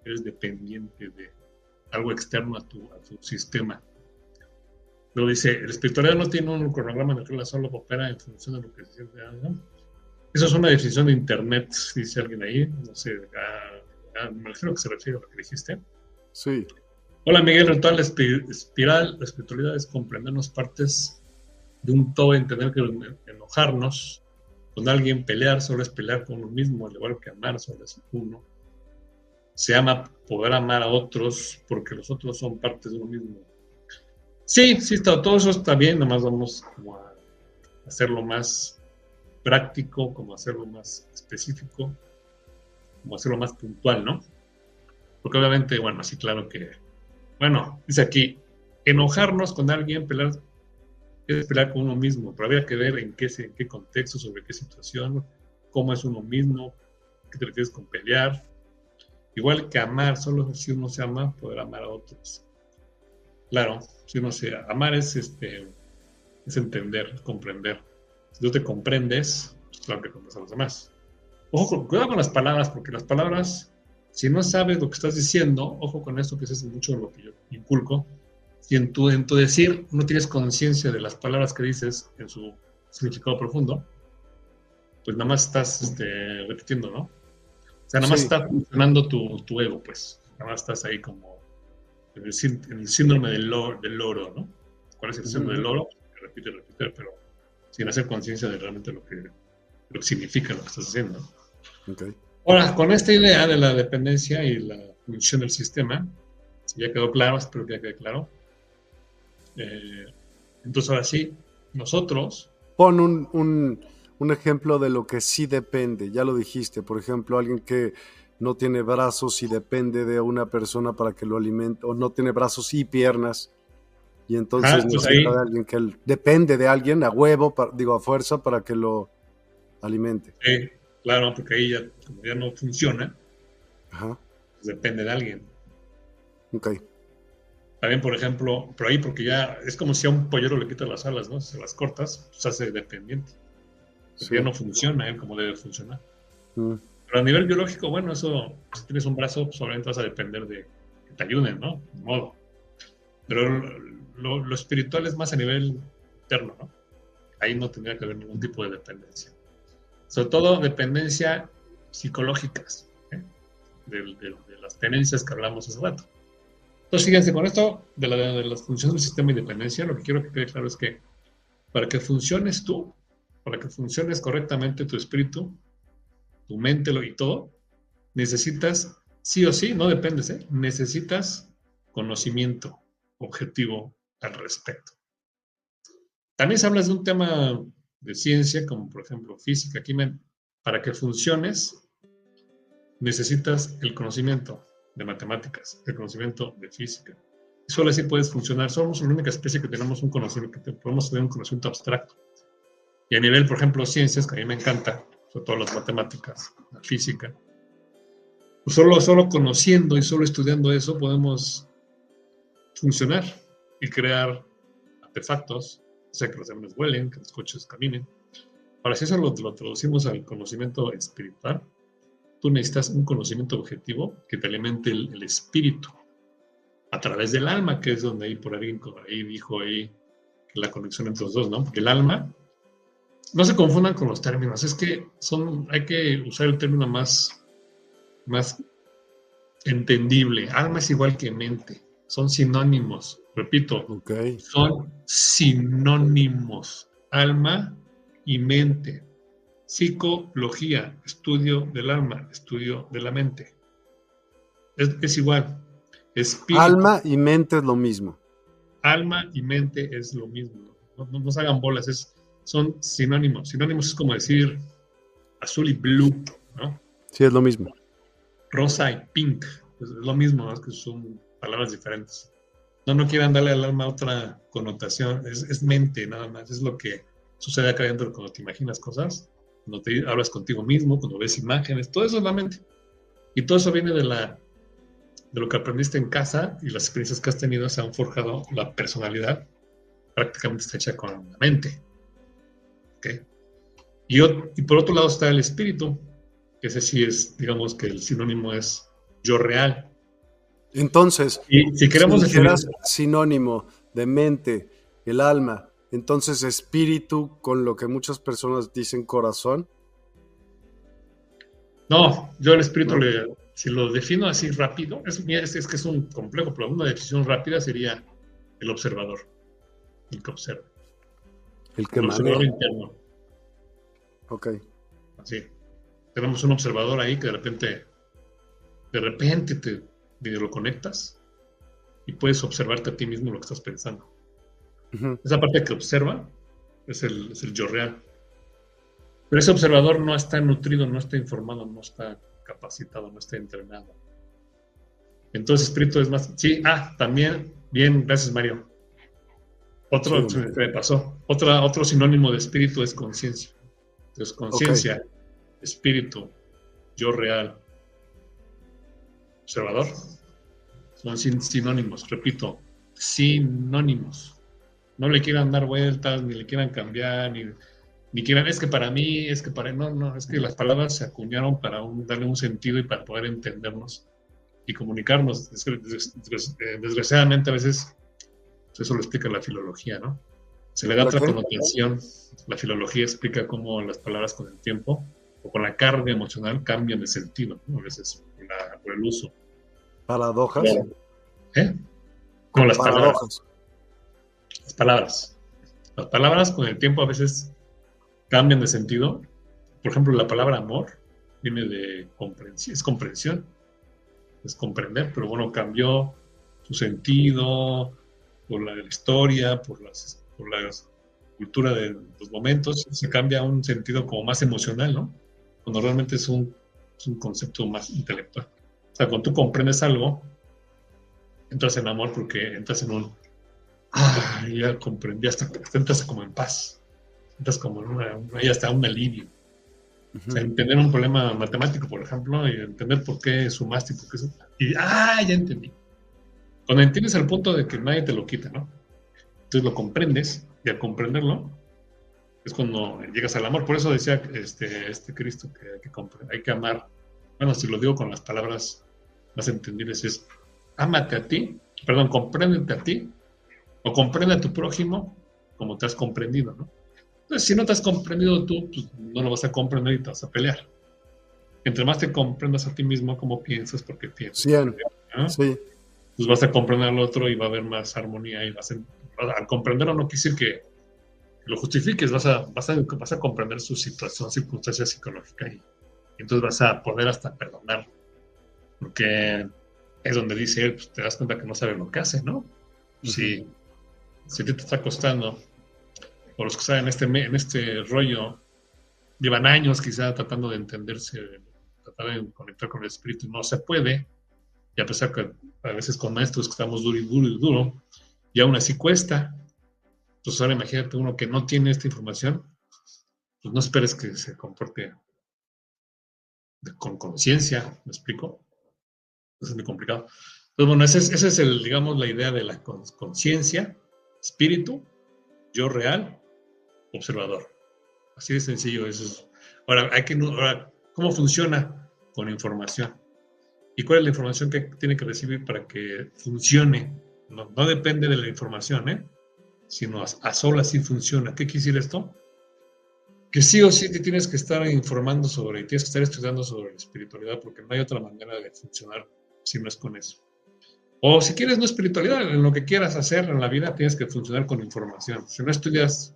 Eres dependiente de algo externo a tu, a tu sistema. Luego dice, el espiritualidad no tiene un cronograma en el que la solo opera en función de lo que se siente. Eso es una definición de internet, dice alguien ahí. No sé, me imagino que se refiere a lo que dijiste. Sí. Hola Miguel, la espiral, la espiritualidad es comprendernos partes de un todo, entender que enojarnos con alguien, pelear solo es pelear con uno mismo, al igual que amar solo es uno. Se ama poder amar a otros porque los otros son partes de uno mismo Sí, sí, está, todo eso está bien, nomás vamos como a hacerlo más práctico, como hacerlo más específico, como hacerlo más puntual, ¿no? Porque obviamente, bueno, así claro que, bueno, dice aquí, enojarnos con alguien, pelear, es pelear con uno mismo, pero había que ver en qué, en qué contexto, sobre qué situación, cómo es uno mismo, qué te refieres con pelear. Igual que amar, solo si uno se ama, poder amar a otros. Claro, si uno se amar es este es entender, comprender. Si tú te comprendes, pues claro que comprendes a los demás. Ojo, cuidado con las palabras, porque las palabras, si no sabes lo que estás diciendo, ojo con esto que es mucho lo que yo inculco, si en tu, en tu decir no tienes conciencia de las palabras que dices en su significado profundo, pues nada más estás este, repitiendo, ¿no? O sea, nada más está funcionando tu, tu ego, pues. Nada más estás ahí como en el, síndrome del, del, loro, ¿no? ¿Cuál es el síndrome del loro? Repite, repite, pero sin hacer conciencia de realmente lo que, lo que significa lo que estás haciendo. Okay. Ahora, con esta idea de la dependencia y la función del sistema, ya quedó claro, espero que ya quede claro. Eh, entonces, ahora sí, nosotros. Pon un, un, un ejemplo de lo que sí depende, ya lo dijiste, por ejemplo, alguien que no tiene brazos y depende de una persona para que lo alimente, o no tiene brazos y piernas, y entonces ah, pues necesita de alguien que él, depende de alguien a huevo, digo a fuerza, para que lo alimente. Sí, claro, porque ahí ya, como ya no funciona, pues depende de alguien. Ok. También, por ejemplo, pero ahí porque ya es como si a un pollero le quitas las alas, ¿no? Se las cortas, pues hace dependiente. Ya no funciona él como debe funcionar. Mm. Pero a nivel biológico, bueno, eso, si tienes un brazo, pues obviamente vas a depender de que te ayuden, ¿no? De modo. Pero lo, espiritual es más a nivel interno, ¿no? Ahí no tendría que haber ningún tipo de dependencia. Sobre todo dependencia psicológicas, ¿eh? de, las tenencias que hablamos hace rato. Entonces, fíjense, con esto de, de las funciones del sistema de dependencia, lo que quiero que quede claro es que para que funciones tú, para que funciones correctamente tu espíritu, tu mente y todo, necesitas, sí o sí, no dependes, ¿eh? necesitas conocimiento objetivo al respecto. También se habla de un tema de ciencia, como por ejemplo física. Aquí para que funciones, necesitas el conocimiento de matemáticas, el conocimiento de física. Solo así puedes funcionar. Somos la única especie que tenemos un conocimiento, que podemos tener un conocimiento abstracto. Y a nivel, por ejemplo, ciencias, que a mí me encanta, sobre todo las matemáticas, la física. Pues solo, solo conociendo y solo estudiando eso podemos funcionar y crear artefactos, o sea, que los aviones vuelen, que los coches caminen. Para si eso lo, lo traducimos al conocimiento espiritual, tú necesitas un conocimiento objetivo que te alimente el, espíritu a través del alma, que es donde ahí por ahí, ahí dijo ahí la conexión entre los dos, ¿no? Porque el alma no se confundan con los términos, es que son, hay que usar el término más, más entendible. Alma es igual que mente, son sinónimos, repito, son sinónimos. Alma y mente. Psicología, estudio del alma, estudio de la mente. Es, igual. alma y mente es lo mismo. Alma y mente es lo mismo. No, nos hagan bolas, es, son sinónimos. Sinónimos es como decir azul y blue, ¿no? Sí, es lo mismo. Rosa y pink, es lo mismo, es que son palabras diferentes. No, no quieran darle al alma otra connotación, es, mente nada más, es lo que sucede acá adentro cuando te imaginas cosas, cuando te hablas contigo mismo, cuando ves imágenes, todo eso es la mente. Y todo eso viene de, la, de lo que aprendiste en casa y las experiencias que has tenido se han forjado la personalidad, prácticamente está hecha con la mente. Y, y por otro lado está el espíritu, que ese sí es, digamos que el sinónimo es yo real. Entonces, si queremos si sinónimo de mente, el alma, entonces espíritu con lo que muchas personas dicen corazón. No, yo el espíritu, le, si lo defino así rápido, es, es, que es un complejo, pero una definición rápida sería el observador, el que observa. El que el observador interno. Ok. Así. Tenemos un observador ahí que de repente, de repente te lo conectas y puedes observarte a ti mismo lo que estás pensando. Esa parte que observa es el, es el yo real. Pero ese observador no está nutrido, no está informado, no está capacitado, no está entrenado. Entonces, espíritu es más. Sí, ah, también, bien, gracias, Mario. Otro, me pasó. Otra, otro sinónimo de espíritu es conciencia. Entonces, conciencia, espíritu, yo real, observador. Son sinónimos, repito, sinónimos. No le quieran dar vueltas, ni le quieran cambiar, ni, ni quieran, es que para mí, es que para... No, no, es que las palabras se acuñaron para darle un sentido y para poder entendernos y comunicarnos. Eh, desgraciadamente a veces eso lo explica la filología, ¿no? Se le da otra connotación. La filología explica cómo las palabras con el tiempo o con la carga emocional cambian de sentido, a veces por el uso. Paradojas. ¿Eh? Con las palabras. Las palabras. Las palabras con el tiempo a veces cambian de sentido. Por ejemplo, la palabra amor viene de comprensión, es comprensión, es comprender, pero bueno, cambió su sentido por la, historia, por, las, por la cultura de los momentos, se cambia a un sentido como más emocional, ¿no? Cuando realmente es un, es un concepto más intelectual. O sea, cuando tú comprendes algo, entras en amor porque entras en un, ah, ya comprendí, hasta, entras como en paz, entras como en una, ya hasta un alivio. O sea, entender un problema matemático, por ejemplo, y entender por qué sumaste y por qué... Y, ah, ya entendí. Cuando entiendes al punto de que nadie te lo quita, ¿no? Entonces lo comprendes, y al comprenderlo, es cuando llegas al amor. Por eso decía este, este Cristo que hay que, hay que amar bueno, si lo digo con las palabras más entendibles, es ámate a ti, perdón, compréndete a ti, o comprende a tu prójimo como te has comprendido, ¿no? Entonces, si no te has comprendido tú, pues no lo vas a comprender y te vas a pelear. Entre más te comprendas a ti mismo, como piensas, porque piensas. Sí. Pues vas a comprender al otro y va a haber más armonía y vas a, al comprenderlo no quiere decir que lo justifiques, vas a, vas a, vas a comprender su situación, circunstancia psicológica y entonces vas a poder hasta perdonar. Porque es donde dice él, pues te das cuenta que no sabe lo que hace, ¿no? Si, si te está costando, o los que están en este, en este rollo, llevan años quizá tratando de entenderse, tratar de conectar con el espíritu, no se puede, y a pesar que a veces con maestros que estamos duro y duro y duro, y aún así cuesta, pues ahora imagínate uno que no tiene esta información, pues no esperes que se comporte con conciencia, ¿me explico? es muy complicado. Entonces, bueno, esa es, es el, digamos, la idea de la conciencia, espíritu, yo real, observador. Así de sencillo eso es. Ahora, hay que, ahora, ¿cómo funciona con información? ¿Y cuál es la información que tiene que recibir para que funcione? No, depende de la información, ¿eh? sino a, a solas sí funciona. ¿Qué quiere decir esto? Que sí o sí te tienes que estar informando sobre, tienes que estar estudiando sobre la espiritualidad, porque no hay otra manera de funcionar si no es con eso. O si quieres no espiritualidad, en lo que quieras hacer en la vida tienes que funcionar con información. Si no estudias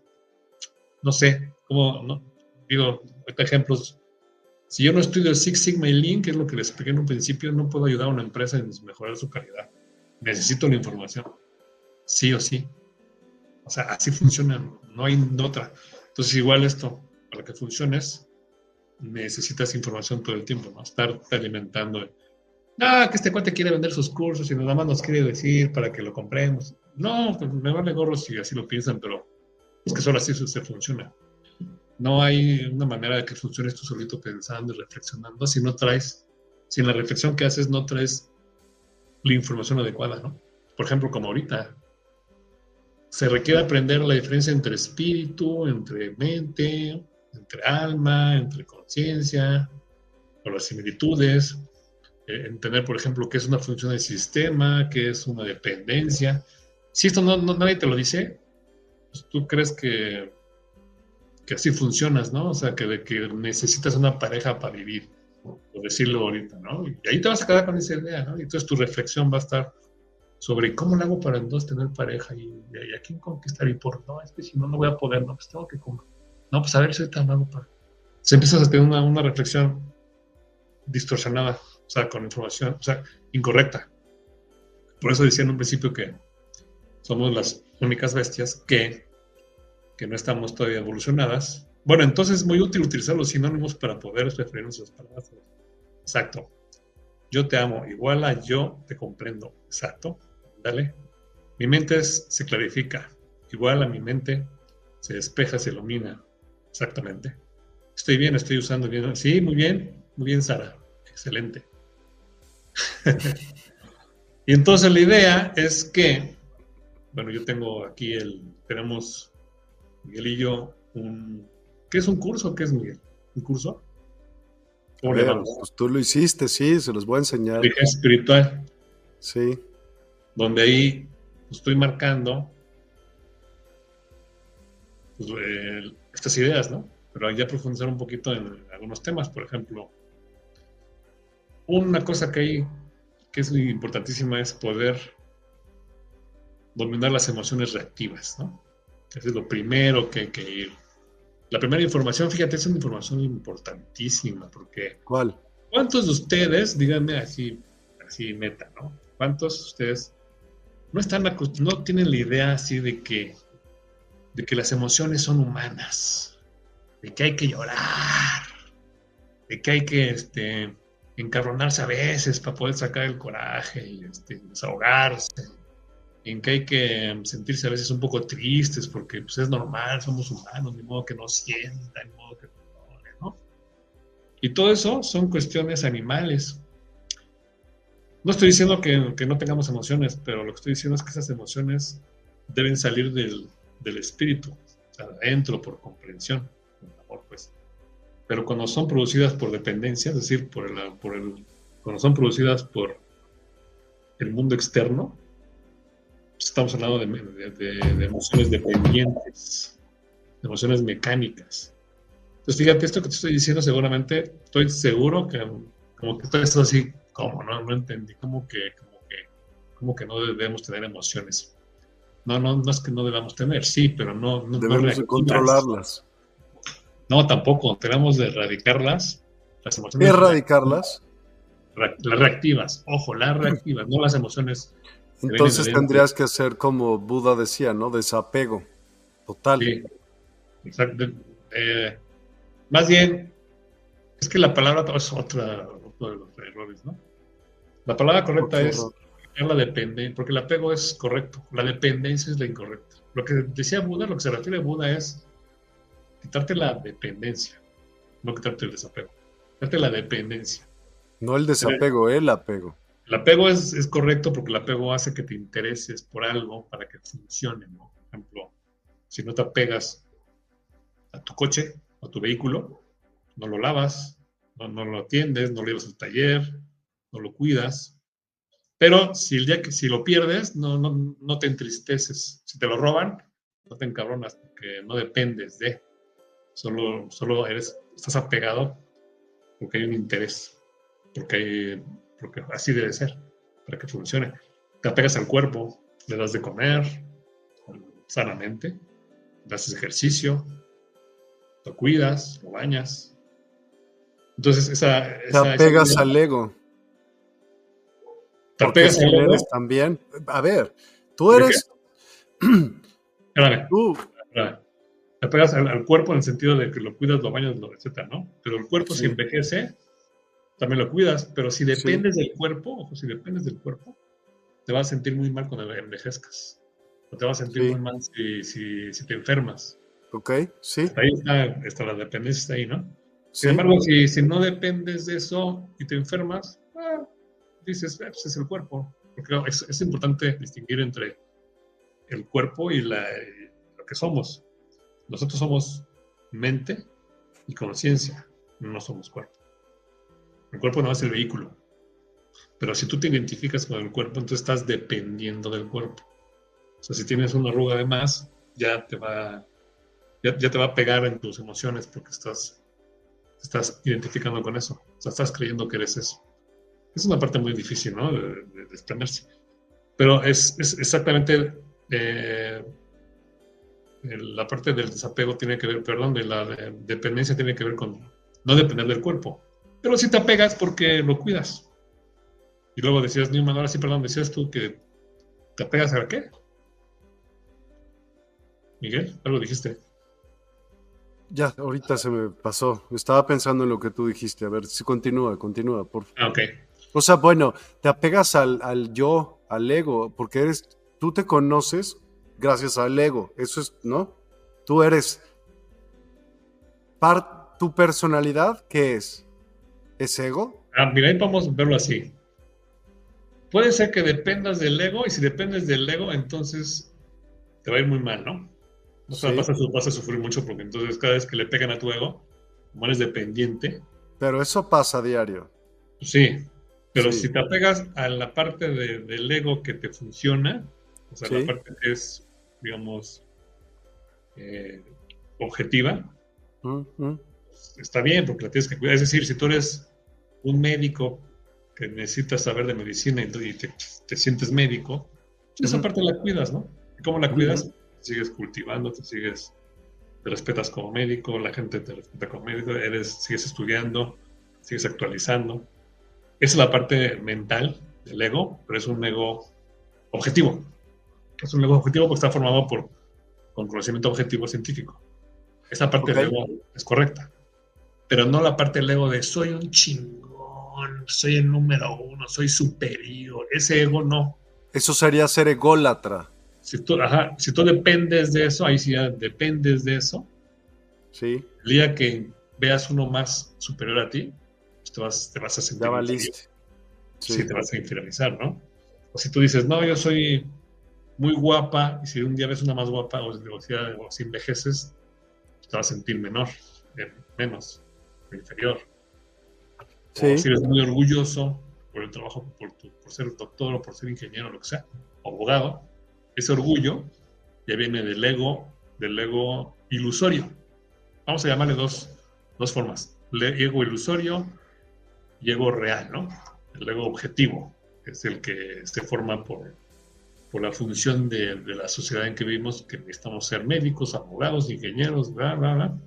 no sé, como, no, digo, ejemplos. Si yo no estudio el Six Sigma y Lean, que es lo que les expliqué en un principio, no puedo ayudar a una empresa en mejorar su calidad. Necesito la información, sí o sí. O sea, así funciona, no hay otra. Entonces, igual esto, para que funciones, necesitas información todo el tiempo, ¿no? Estar alimentando. Ah, que este cuate quiere vender sus cursos y nada más nos quiere decir para que lo compremos. No, pues me vale gorro si así lo piensan, pero es que solo así se funciona. No hay una manera de que funcione tú solito pensando y reflexionando si no traes, si en la reflexión que haces no traes la información adecuada, ¿no? Por ejemplo, como ahorita, se requiere aprender la diferencia entre espíritu, entre mente, entre alma, entre conciencia, o las similitudes, eh, entender, por ejemplo, qué es una función del sistema, qué es una dependencia. Si esto no, nadie te lo dice, pues tú crees que, que así funcionas, ¿no? O sea, que, que necesitas una pareja para vivir, por decirlo ahorita, ¿no? Y ahí te vas a quedar con esa idea, ¿no? Y entonces tu reflexión va a estar sobre cómo le hago para entonces tener pareja y, a quién conquistar y por no, es que si no, no voy a poder, no, pues tengo que. No, pues a ver si tan hago para. Se empiezas a tener una, una reflexión distorsionada, o sea, con información, o sea, incorrecta. Por eso decía en un principio que somos las únicas bestias que, que no estamos todavía evolucionadas. Bueno, entonces es muy útil utilizar los sinónimos para poder referirnos a las palabras. Exacto. Yo te amo, igual a yo te comprendo. Exacto. Dale. Mi mente se clarifica. Igual a mi mente se despeja, se ilumina. Exactamente. Estoy bien, estoy usando bien. Sí, muy bien. Muy bien, Sara. Excelente. [LAUGHS] y entonces la idea es que, bueno, yo tengo aquí el, tenemos Miguel y yo un, ¿qué es un curso? ¿Qué es Miguel? ¿Un curso? pues tú lo hiciste, sí, se los voy a enseñar. Espiritual. Sí donde ahí estoy marcando pues, estas ideas, ¿no? Pero ya profundizar un poquito en algunos temas, por ejemplo, una cosa que hay que es muy importantísima es poder dominar las emociones reactivas, ¿no? Eso es lo primero que hay que ir. La primera información, fíjate, es una información importantísima, porque... ¿Cuál? ¿Cuántos de ustedes, díganme así, así meta, ¿no? ¿Cuántos de ustedes no están no tienen la idea así de que, de que las emociones son humanas, de que hay que llorar, de que hay que este, a veces para poder sacar el coraje y este, desahogarse, en que hay que sentirse a veces un poco tristes porque pues, es normal, somos humanos, de modo que no sientan, de modo que no, Y todo eso son cuestiones animales. No estoy diciendo que, no tengamos emociones, pero lo que estoy diciendo es que esas emociones deben salir del, espíritu, o sea, adentro, por comprensión, por amor, pues. Pero cuando son producidas por dependencia, es decir, por el, por el, cuando son producidas por el mundo externo, pues estamos hablando de, emociones dependientes, de emociones mecánicas. Entonces, fíjate, esto que te estoy diciendo, seguramente, estoy seguro que como que todo esto así ¿Cómo? No, no entendí. ¿Cómo que, como que, no debemos tener emociones? No, no, no es que no debamos tener, sí, pero no. no debemos controlarlas. No, tampoco. Tenemos de erradicarlas. Las emociones. ¿Erradicarlas? Las reactivas. Ojo, las reactivas, no las emociones. Entonces tendrías que hacer como Buda decía, ¿no? Desapego. Total. Sí, exacto. Eh, más bien, es que la palabra es otra, otro de los errores, ¿no? La palabra correcta es la dependencia, porque el apego es correcto, la dependencia es la incorrecta. Lo que decía Buda, lo que se refiere a Buda es quitarte la dependencia, no quitarte el desapego, quitarte la dependencia. No el desapego, el apego. El apego es, es, correcto porque el apego hace que te intereses por algo para que funcione, ¿no? Por ejemplo, si no te apegas a tu coche, a tu vehículo, no lo lavas, no, no lo atiendes, no lo llevas al taller, no lo cuidas. Pero si el día que si lo pierdes, no, no, no te entristeces. Si te lo roban, no te encabronas porque no dependes de. Solo, solo eres, estás apegado porque hay un interés, porque, hay, porque así debe ser, para que funcione. Te apegas al cuerpo, le das de comer sanamente, haces ejercicio, lo cuidas, lo bañas. Entonces, esa. Te apegas al ego. Apegas al ego. también. A ver, tú eres. [CLEARS THROAT] Espérame. Tú. Te apegas al, cuerpo en el sentido de que lo cuidas, lo bañas, lo, etcétera, ¿no? Pero el cuerpo, si envejece, también lo cuidas. Pero si dependes del cuerpo, ojo, si dependes del cuerpo, te vas a sentir muy mal cuando envejezcas. O te vas a sentir muy mal si, si, te enfermas. Ok, sí. ahí está, la dependencia está ahí, ¿no? Sin embargo, si, si, no dependes de eso y te enfermas, ah, dices, eh, pues es el cuerpo. Porque es, es, importante distinguir entre el cuerpo y lo que somos. Nosotros somos mente y conciencia, no somos cuerpo. El cuerpo no es el vehículo. Pero si tú te identificas con el cuerpo, entonces estás dependiendo del cuerpo. O sea, si tienes una arruga de más, ya te va, ya, te va a pegar en tus emociones porque estás, estás identificando con eso. O sea, estás creyendo que eres eso. Es una parte muy difícil, ¿no? De, desprenderse. Pero es, exactamente eh, la parte del desapego tiene que ver, perdón, de la dependencia tiene que ver con no depender del cuerpo. Pero si te apegas porque lo cuidas. Y luego decías, Newman, ahora sí, perdón, decías tú que te apegas a qué? Miguel, algo dijiste. Ya, ahorita se me pasó. Estaba pensando en lo que tú dijiste. A ver, si continúa, continúa, por favor. Ah, ok. O sea, bueno, te apegas al, al yo, al ego, porque eres, tú te conoces gracias al ego. Eso es, ¿no? Tú eres. ¿Tu personalidad qué es? ¿Es ego? Ah, mira, ahí podemos verlo así puede ser que dependas del ego y si dependes del ego, entonces te va a ir muy mal, ¿no? O sea, vas, a, sufrir mucho porque entonces cada vez que le pegan a tu ego, como eres dependiente. Pero eso pasa a diario. Sí, pero si te apegas a la parte del ego que te funciona, o sea, la parte que es, digamos, eh, objetiva, está bien porque la tienes que cuidar. Es decir, si tú eres un médico que necesitas saber de medicina y te, sientes médico, esa parte la cuidas, ¿no? ¿Cómo la cuidas? Sigues cultivando, te sigues, te respetas como médico, la gente te respeta como médico, eres, sigues estudiando, sigues actualizando. Esa es la parte mental del ego, pero es un ego objetivo. Es un ego objetivo porque está formado por con conocimiento objetivo científico. Esa parte del ego es correcta, pero no la parte del ego de soy un chingo soy el número uno, soy superior. Ese ego no. Eso sería ser ególatra. Si tú, si tú dependes de eso, ahí sí ya dependes de eso. Sí. El día que veas uno más superior a ti, te, vas, te vas a sentir. Ya Sí. te vas a inferiorizar, ¿no? O si tú dices, no, yo soy muy guapa, y si un día ves una más guapa, o, si, envejeces, pues te vas a sentir menor, menos, inferior si eres muy orgulloso por el trabajo, por, ser doctor o por ser ingeniero, lo que sea, abogado, ese orgullo ya viene del ego, del ego ilusorio. Vamos a llamarle dos, dos formas, ego ilusorio y ego real, ¿no? El ego objetivo es el que se forma por, por la función de, la sociedad en que vivimos, que necesitamos ser médicos, abogados, ingenieros, bla, bla, bla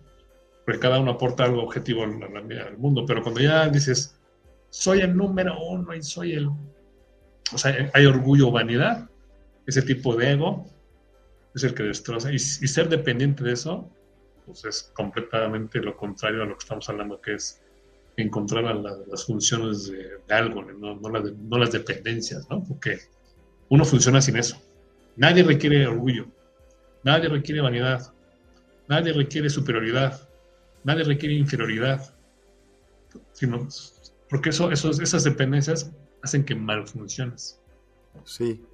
porque cada uno aporta algo objetivo al, al, mundo, pero cuando ya dices, soy el número uno y soy el... O sea, hay orgullo vanidad, ese tipo de ego es el que destroza, y, ser dependiente de eso, pues es completamente lo contrario a lo que estamos hablando, que es encontrar las funciones de, algo, no, no, las dependencias, ¿no? Porque uno funciona sin eso. Nadie requiere orgullo, nadie requiere vanidad, nadie requiere superioridad, Nadie requiere inferioridad, sino porque eso, esas dependencias hacen que mal funciones. Sí.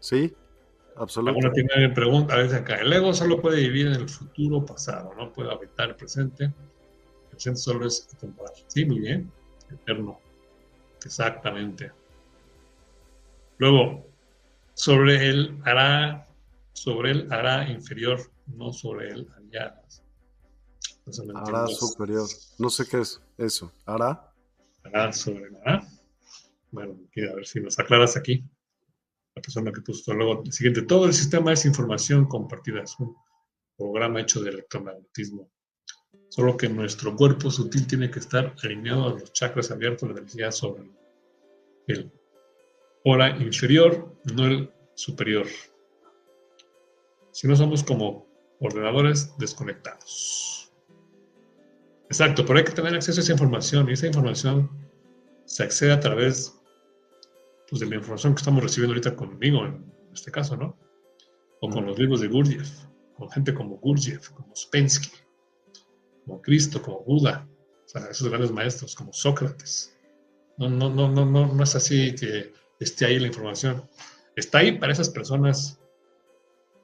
Sí, absolutamente. Alguna tiene pregunta a veces acá. El ego solo puede vivir en el futuro pasado, no puede habitar el presente. El presente solo es temporal. Sí, muy bien. Eterno. Exactamente. Luego, sobre él hará, sobre él hará inferior, no sobre él aliadas. Hará superior. No sé qué es eso. ¿Hará? Hará sobre nada. Bueno, a ver si nos aclaras aquí. La persona que puso luego el siguiente. Todo el sistema es información compartida. Es un programa hecho de electromagnetismo. Solo que nuestro cuerpo sutil tiene que estar alineado a los chakras abiertos, la energía sobre el hora inferior, no el superior. Si no somos como ordenadores desconectados. Exacto, pero hay que tener acceso a esa información y esa información se accede a través pues, de la información que estamos recibiendo ahorita conmigo, en este caso, ¿no? O con los libros de Gurdjieff, con gente como Gurdjieff, como Spensky, como Cristo, como Buda, o sea, esos grandes maestros, como Sócrates. No, no, no, no, no, no es así que esté ahí la información. Está ahí para esas personas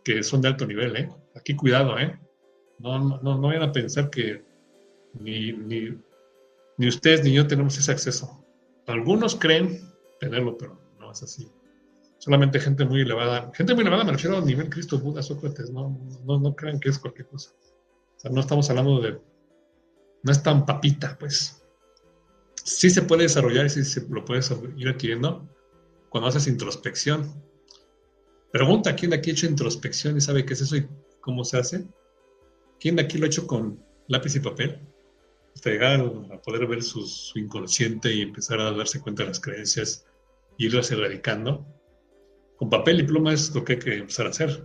que son de alto nivel, ¿eh? Aquí cuidado, ¿eh? No, no, no vayan a pensar que ni, ni, ni ustedes ni yo tenemos ese acceso. Algunos creen tenerlo, pero no es así. Solamente gente muy elevada. Gente muy elevada me refiero a nivel Cristo, Buda, Sócrates. No, no, no crean que es cualquier cosa. O sea, no estamos hablando de... No es tan papita, pues. Sí se puede desarrollar y sí se lo puedes ir adquiriendo cuando haces introspección. Pregunta, ¿quién de aquí ha hecho introspección y sabe qué es eso y cómo se hace? ¿Quién de aquí lo ha hecho con lápiz y papel? Hasta llegar a poder ver su, inconsciente y empezar a darse cuenta de las creencias y irlas erradicando. Con papel y pluma es lo que hay que empezar a hacer.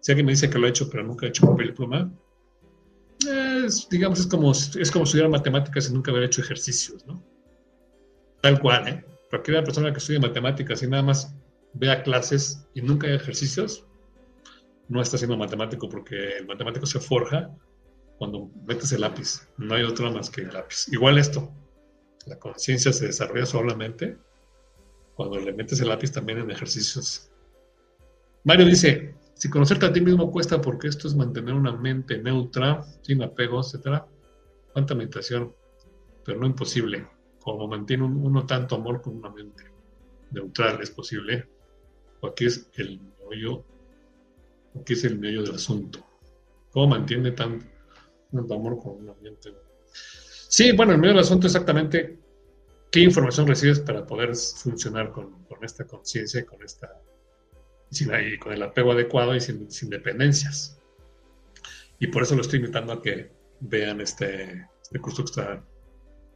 Si alguien me dice que lo ha hecho, pero nunca ha hecho papel y pluma, es, digamos, es como, es como estudiar matemáticas y nunca haber hecho ejercicios, ¿no? Tal cual, ¿eh? Cualquier persona que estudie matemáticas y nada más vea clases y nunca haya ejercicios, no está siendo matemático porque el matemático se forja cuando metes el lápiz. No hay otro más que el lápiz. Igual esto, la conciencia se desarrolla solamente cuando le metes el lápiz también en ejercicios. Mario dice, si conocerte a ti mismo cuesta porque esto es mantener una mente neutra, sin apego, etc. Cuánta meditación, pero no imposible. Como mantiene uno tanto amor con una mente neutral, es posible. O aquí es el meollo, aquí es el meollo del asunto. ¿Cómo mantiene tanto, amor con una mente? Sí, bueno, el medio del asunto exactamente qué información recibes para poder funcionar con, esta conciencia, con esta y con el apego adecuado y sin, dependencias. Y por eso lo estoy invitando a que vean este, este curso que está,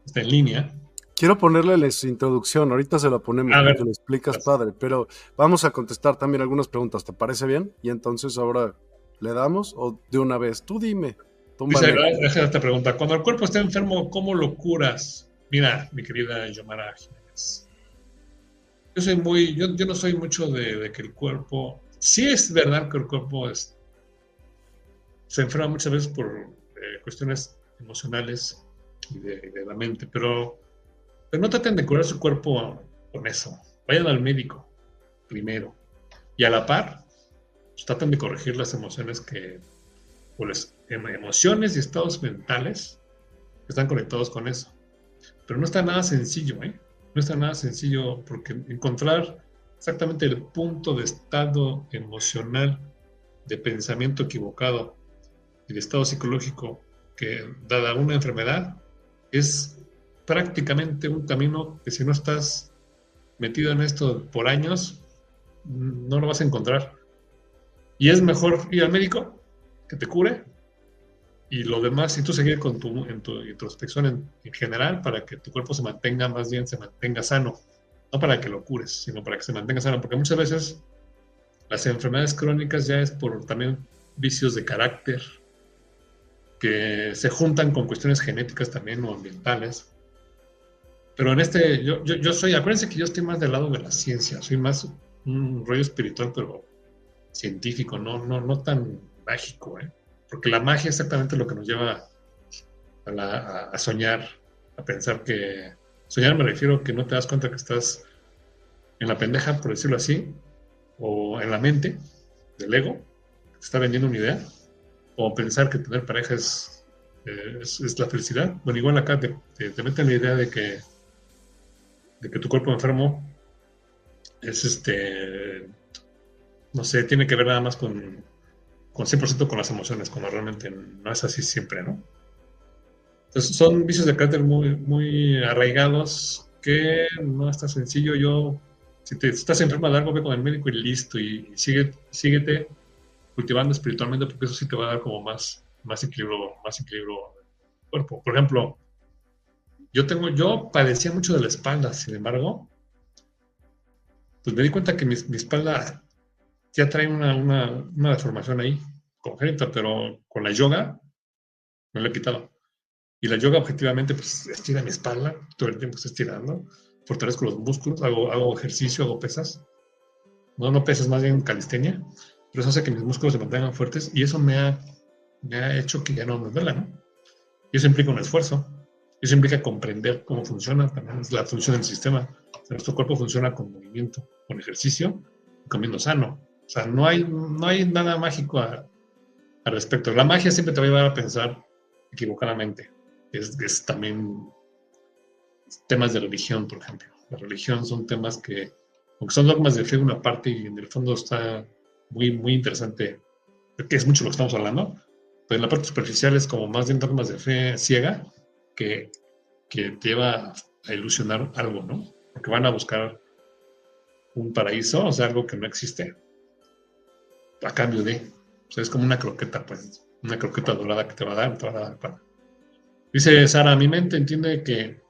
está, en línea. Quiero ponerle la introducción, ahorita se la ponemos, a lo explicas padre, pero vamos a contestar también algunas preguntas, ¿te parece bien? Y entonces ahora le damos o de una vez, tú dime. Dice, gracias esta pregunta, cuando el cuerpo está enfermo, ¿cómo lo curas? Mira, mi querida Yomara. Yo soy muy, yo, no soy mucho de, que el cuerpo, sí es verdad que el cuerpo se enferma muchas veces por eh, cuestiones emocionales y de, la mente, pero, pero no traten de curar su cuerpo con eso. Vayan al médico primero. Y a la par, pues, traten de corregir las emociones que, o las em, emociones y estados mentales que están conectados con eso. Pero no está nada sencillo, ¿eh? No está nada sencillo porque encontrar exactamente el punto de estado emocional, de pensamiento equivocado y de estado psicológico que, dada una enfermedad, es prácticamente un camino que si no estás metido en esto por años, no lo vas a encontrar. Y es mejor ir al médico que te cure y lo demás, y tú seguir con tu, en tu introspección en, general para que tu cuerpo se mantenga, más bien se mantenga sano. No para que lo cures, sino para que se mantenga sano, porque muchas veces las enfermedades crónicas ya es por también vicios de carácter que se juntan con cuestiones genéticas también o ambientales. Pero en este, yo, yo, yo soy, acuérdense que yo estoy más del lado de la ciencia, soy más un rollo espiritual, pero científico, no, no, no tan mágico, ¿eh? Porque la magia es exactamente lo que nos lleva a, soñar, a pensar que... Soñar me refiero que no te das cuenta que estás en la pendeja, por decirlo así, o en la mente del ego, que te está vendiendo una idea, o pensar que tener pareja es, es, la felicidad. Bueno, igual acá te, te, meten la idea de que, de que tu cuerpo enfermo es este, no sé, tiene que ver nada más con con 100% con las emociones, cuando realmente no es así siempre, ¿no? Entonces son vicios de carácter muy, muy arraigados que no es tan sencillo. Yo, si te estás enferma de algo, ve con el médico y listo, y sigue, síguete cultivando espiritualmente, porque eso sí te va a dar como más, más equilibrio, más equilibrio cuerpo. Por ejemplo, yo tengo, yo padecía mucho de la espalda, sin embargo, pues me di cuenta que mi, espalda ya trae una, una, una, deformación ahí, congénita, pero con la yoga no la he quitado. Y la yoga objetivamente pues estira mi espalda, todo el tiempo estoy estirando, fortalezco los músculos, hago, hago ejercicio, hago pesas. No, no pesas, más bien calistenia, pero eso hace que mis músculos se mantengan fuertes y eso me ha, me ha hecho que ya no me duela, ¿no? Y eso implica un esfuerzo, eso implica comprender cómo funciona también la función del sistema. nuestro cuerpo funciona con movimiento, con ejercicio, comiendo sano. O sea, no hay, no hay nada mágico al respecto. La magia siempre te va a llevar a pensar equivocadamente. Es, es también temas de religión, por ejemplo. La religión son temas que, aunque son dogmas de fe una parte y en el fondo está muy, muy interesante, que es mucho lo que estamos hablando, pero en la parte superficial es como más bien dogmas de fe ciega que, que te lleva a ilusionar algo, ¿no? Porque van a buscar un paraíso, o sea, algo que no existe, a cambio de, o sea, es como una croqueta, pues, una croqueta dorada que te va a dar, te va a dar para. Dice Sara, mi mente entiende que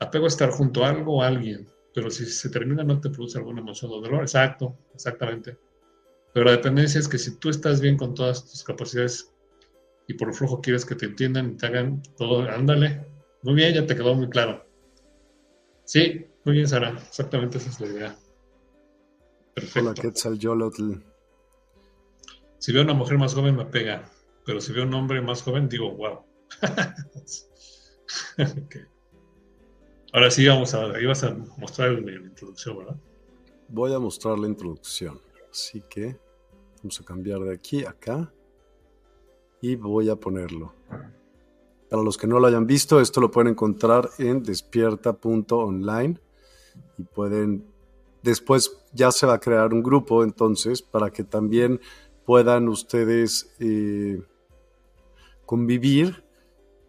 apego a estar junto a algo o a alguien, pero si se termina no te produce alguna emoción o dolor. Exacto, exactamente. Pero la dependencia es que si tú estás bien con todas tus capacidades y por flujo quieres que te entiendan y te hagan todo, ándale. Muy bien, ya te quedó muy claro. Sí, muy bien, Sara. Exactamente esa es la idea. Perfecto. Hola, Quetzal Yolotl. Si veo una mujer más joven me pega, pero si veo un hombre más joven digo, wow. [LAUGHS] Ahora sí vamos a, ibas a mostrar la introducción, ¿verdad? Voy a mostrar la introducción. Así que vamos a cambiar de aquí a acá y voy a ponerlo. Para los que no lo hayan visto, esto lo pueden encontrar en despierta.online y pueden, después ya se va a crear un grupo entonces para que también puedan ustedes eh, convivir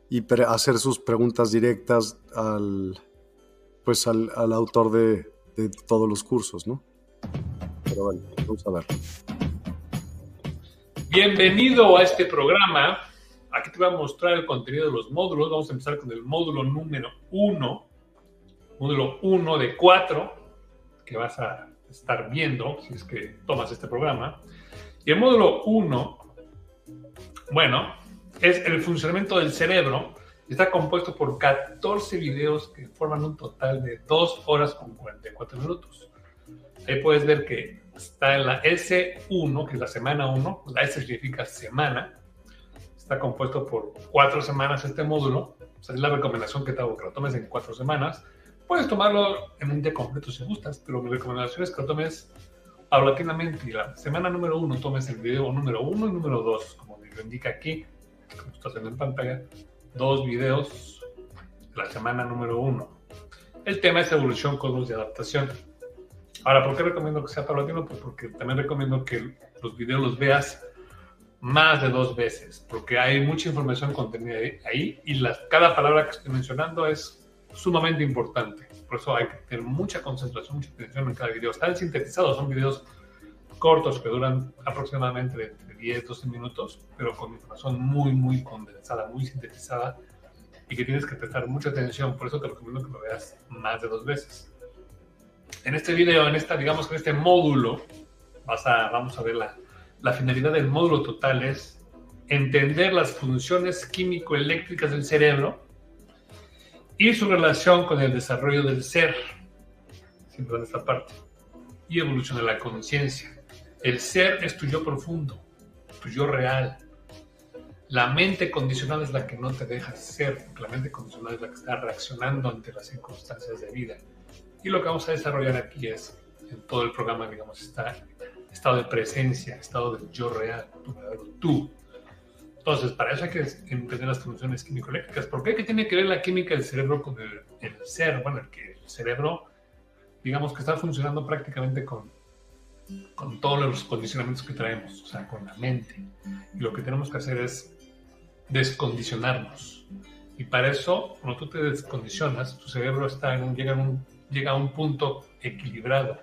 y hacer sus preguntas directas al, pues al, autor de, de todos los cursos, ¿no? Pero bueno, vamos a ver. Bienvenido a este programa. Aquí te voy a mostrar el contenido de los módulos. Vamos a empezar con el módulo número uno, módulo uno de cuatro, que vas a estar viendo si es que tomas este programa. Y el módulo uno, bueno, es el funcionamiento del cerebro. Está compuesto por 14 videos que forman un total de 2 horas con 44 minutos. Ahí puedes ver que está en la S1, que es la semana 1, la S significa semana, está compuesto por cuatro semanas este módulo, o sea, es la recomendación que te hago, que lo tomes en cuatro semanas. Puedes tomarlo en un día completo si gustas, pero mi recomendación es que lo tomes paulatinamente la semana número 1 tomes el video número 1 y número 2, como lo indica aquí, como estás en pantalla, dos videos de la semana número 1. El tema es evolución, cosmos y adaptación. Ahora, ¿por qué recomiendo que sea paulatino? Pues porque también recomiendo que los videos los veas más de dos veces, porque hay mucha información contenida ahí y cada palabra que estoy mencionando es sumamente importante. Por eso hay que tener mucha concentración, mucha atención en cada video. Están sintetizados, son videos cortos que duran aproximadamente entre 10, 12 minutos, pero con información muy, muy condensada, muy sintetizada y que tienes que prestar mucha atención. Por eso te recomiendo que lo veas más de dos veces. En este video, en esta, digamos que en este módulo, vas a, vamos a ver la, la finalidad del módulo total es entender las funciones químico-eléctricas del cerebro y su relación con el desarrollo del ser, siempre en esta parte, y evolución de la conciencia. El ser es tu yo profundo, tu yo real. La mente condicionada es la que no te deja ser, la mente condicionada es la que está reaccionando ante las circunstancias de vida. Y lo que vamos a desarrollar aquí es, en todo el programa, digamos, está estado de presencia, estado del yo real, tu verdadero tú. Entonces, para eso hay que entender las funciones químico-eléctricas. ¿Por qué? ¿Qué tiene que ver la química del cerebro con el, ser? Bueno, el que el cerebro, digamos que está funcionando prácticamente con, con todos los condicionamientos que traemos, o sea, con la mente. Y lo que tenemos que hacer es descondicionarnos. Y para eso, cuando tú te descondicionas, tu cerebro está en un, llega, un, llega a un punto equilibrado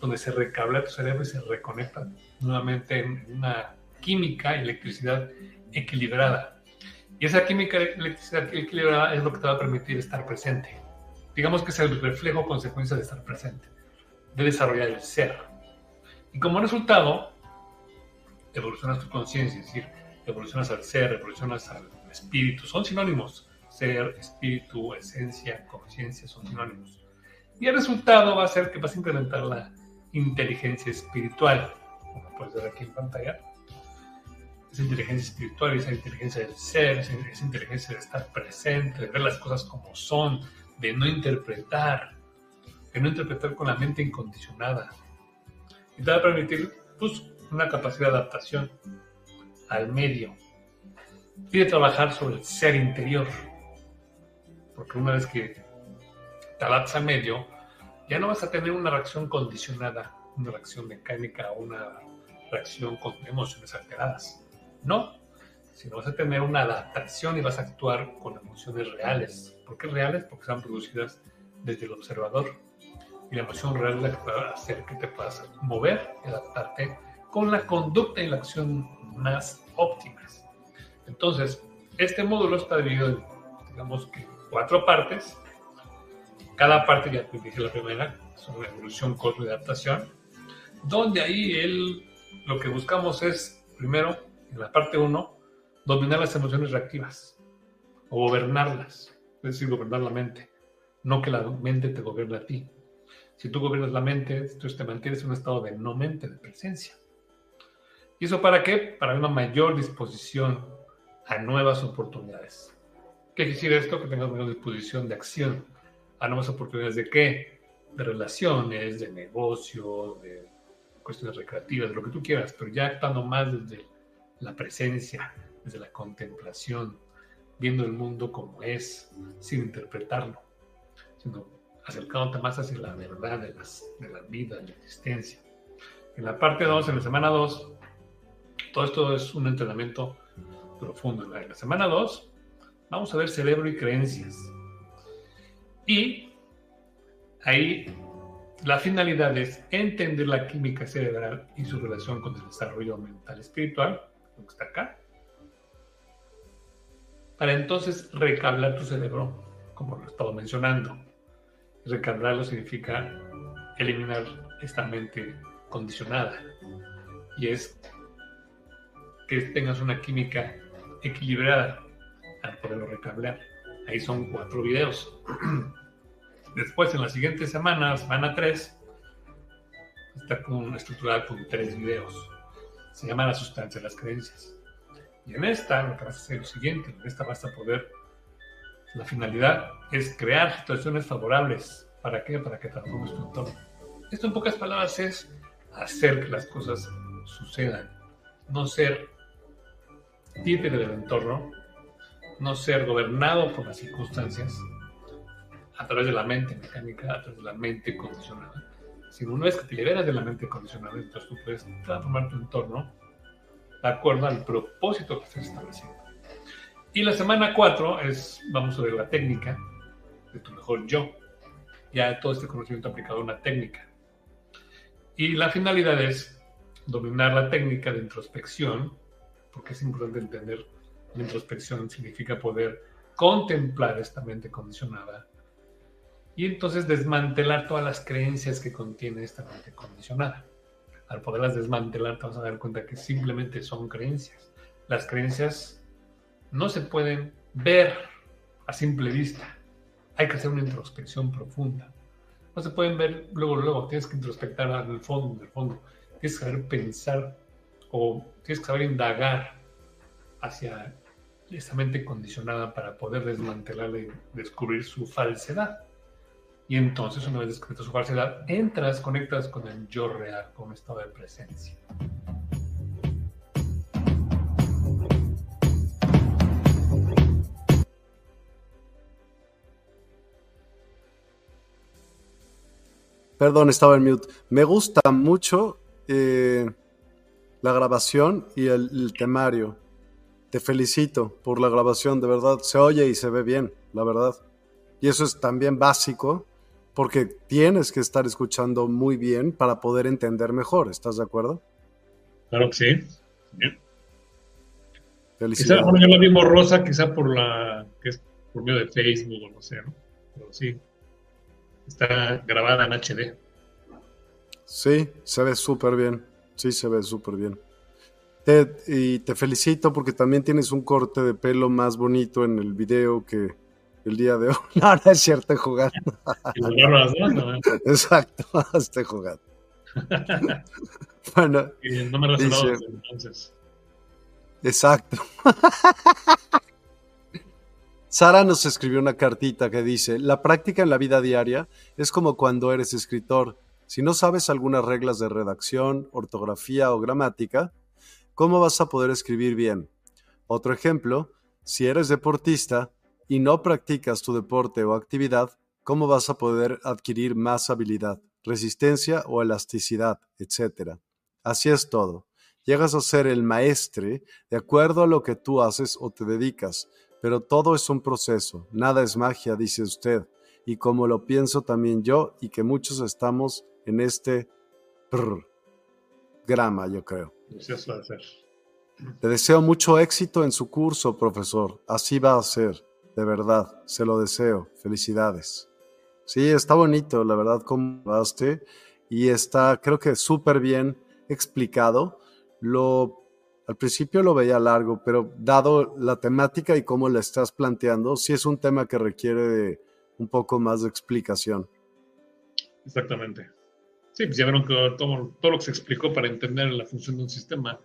donde se recabla tu cerebro y se reconecta nuevamente en una química, electricidad equilibrada. Y esa química, electricidad equilibrada es lo que te va a permitir estar presente. Digamos que es el reflejo consecuencia de estar presente, de desarrollar el ser. Y como resultado, evolucionas tu conciencia, es decir, evolucionas al ser, evolucionas al espíritu, son sinónimos. Ser, espíritu, esencia, conciencia son sinónimos. Y el resultado va a ser que vas a incrementar la inteligencia espiritual, como puedes ver aquí en pantalla. Esa inteligencia espiritual, esa inteligencia del ser, esa inteligencia de estar presente, de ver las cosas como son, de no interpretar, de no interpretar con la mente incondicionada. Y te va a permitir pues, una capacidad de adaptación al medio y de trabajar sobre el ser interior. Porque una vez que te adaptas medio, ya no vas a tener una reacción condicionada, una reacción mecánica o una reacción con emociones alteradas. No, sino vas a tener una adaptación y vas a actuar con emociones reales. ¿Por qué reales? Porque están producidas desde el observador. Y la emoción real es la que va a hacer que te puedas mover y adaptarte con la conducta y la acción más óptimas. Entonces, este módulo está dividido en, digamos que, cuatro partes. Cada parte, ya te dije la primera, sobre evolución, cosmo y adaptación, donde ahí él, lo que buscamos es, primero, en la parte 1, dominar las emociones reactivas o gobernarlas, es decir, gobernar la mente, no que la mente te gobierne a ti. Si tú gobiernas la mente, entonces te mantienes en un estado de no mente, de presencia. ¿Y eso para qué? Para una mayor disposición a nuevas oportunidades. ¿Qué decir esto? Que tengas mayor disposición de acción a nuevas oportunidades de qué? De relaciones, de negocio, de cuestiones recreativas, de lo que tú quieras, pero ya actuando más desde la presencia, desde la contemplación, viendo el mundo como es, sin interpretarlo, sino acercándote más hacia la verdad de, las, de la vida, de la existencia. En la parte 2, en la semana 2, todo esto es un entrenamiento profundo. En la semana 2 vamos a ver cerebro y creencias. Y ahí la finalidad es entender la química cerebral y su relación con el desarrollo mental espiritual, que está acá, para entonces recablar tu cerebro, como lo he estado mencionando. Recablarlo significa eliminar esta mente condicionada. Y es que tengas una química equilibrada para poderlo recablar. Ahí son cuatro videos. [CLEARS THROAT] Después, en las siguientes semanas, semana 3, está estructurada con tres videos. Se llama La sustancia de las creencias. Y en esta, lo que vas a hacer es lo siguiente: en esta vas a poder. La finalidad es crear situaciones favorables. ¿Para qué? Para que transformes tu entorno. Esto, en pocas palabras, es hacer que las cosas sucedan. No ser títere del entorno, no ser gobernado por las circunstancias a través de la mente mecánica, a través de la mente condicionada, sino una vez que te liberas de la mente condicionada, entonces tú puedes transformar tu entorno de acuerdo al propósito que estás estableciendo. Y la semana 4 es, vamos ver la técnica de tu mejor yo. Ya todo este conocimiento aplicado a una técnica. Y la finalidad es dominar la técnica de introspección porque es importante entender la introspección significa poder contemplar esta mente condicionada y entonces desmantelar todas las creencias que contiene esta mente condicionada. Al poderlas desmantelar te vas a dar cuenta que simplemente son creencias. Las creencias no se pueden ver a simple vista. Hay que hacer una introspección profunda. No se pueden ver luego, luego. Tienes que introspectar el fondo, en el fondo. Tienes que saber pensar o tienes que saber indagar hacia esa mente condicionada para poder desmantelarla y descubrir su falsedad. Y entonces, una vez descubierta su falsedad, entras, conectas con el yo real, con un estado de presencia. Perdón, estaba en mute. Me gusta mucho eh, la grabación y el, temario. Te felicito por la grabación, de verdad. Se oye y se ve bien, la verdad. Y eso es también básico porque tienes que estar escuchando muy bien para poder entender mejor. ¿Estás de acuerdo? Claro que sí. Quizá, bueno, yo la vi borrosa, quizá por la que es por medio de Facebook o no sé, ¿no? Pero sí, está grabada en HD. Sí, se ve súper bien. Sí, se ve súper bien. y te felicito porque también tienes un corte de pelo más bonito en el video que el día de hoy. [LAUGHS] No, no es cierto, jugando. Exacto, estoy jugando. bueno, y no me dice, entonces. Exacto. [LAUGHS] Sara nos escribió una cartita que dice, la práctica en la vida diaria es como cuando eres escritor. Si no sabes algunas reglas de redacción, ortografía o gramática, ¿cómo vas a poder escribir bien? Otro ejemplo, si eres deportista y no practicas tu deporte o actividad, ¿cómo vas a poder adquirir más habilidad, resistencia o elasticidad, etcétera? Así es todo. Llegas a ser el maestre de acuerdo a lo que tú haces o te dedicas, pero todo es un proceso, nada es magia, dice usted, y como lo pienso también yo y que muchos estamos en este grama, yo creo. Le deseo mucho éxito en su curso, profesor. Así va a ser, de verdad, se lo deseo. Felicidades. Sí, está bonito, la verdad, como vaste y está, creo que súper bien explicado. Lo al principio lo veía largo, pero dado la temática y cómo la estás planteando, sí es un tema que requiere un poco más de explicación. Exactamente. Sí, pues ya vieron que todo, lo que se explicó para entender la función de un sistema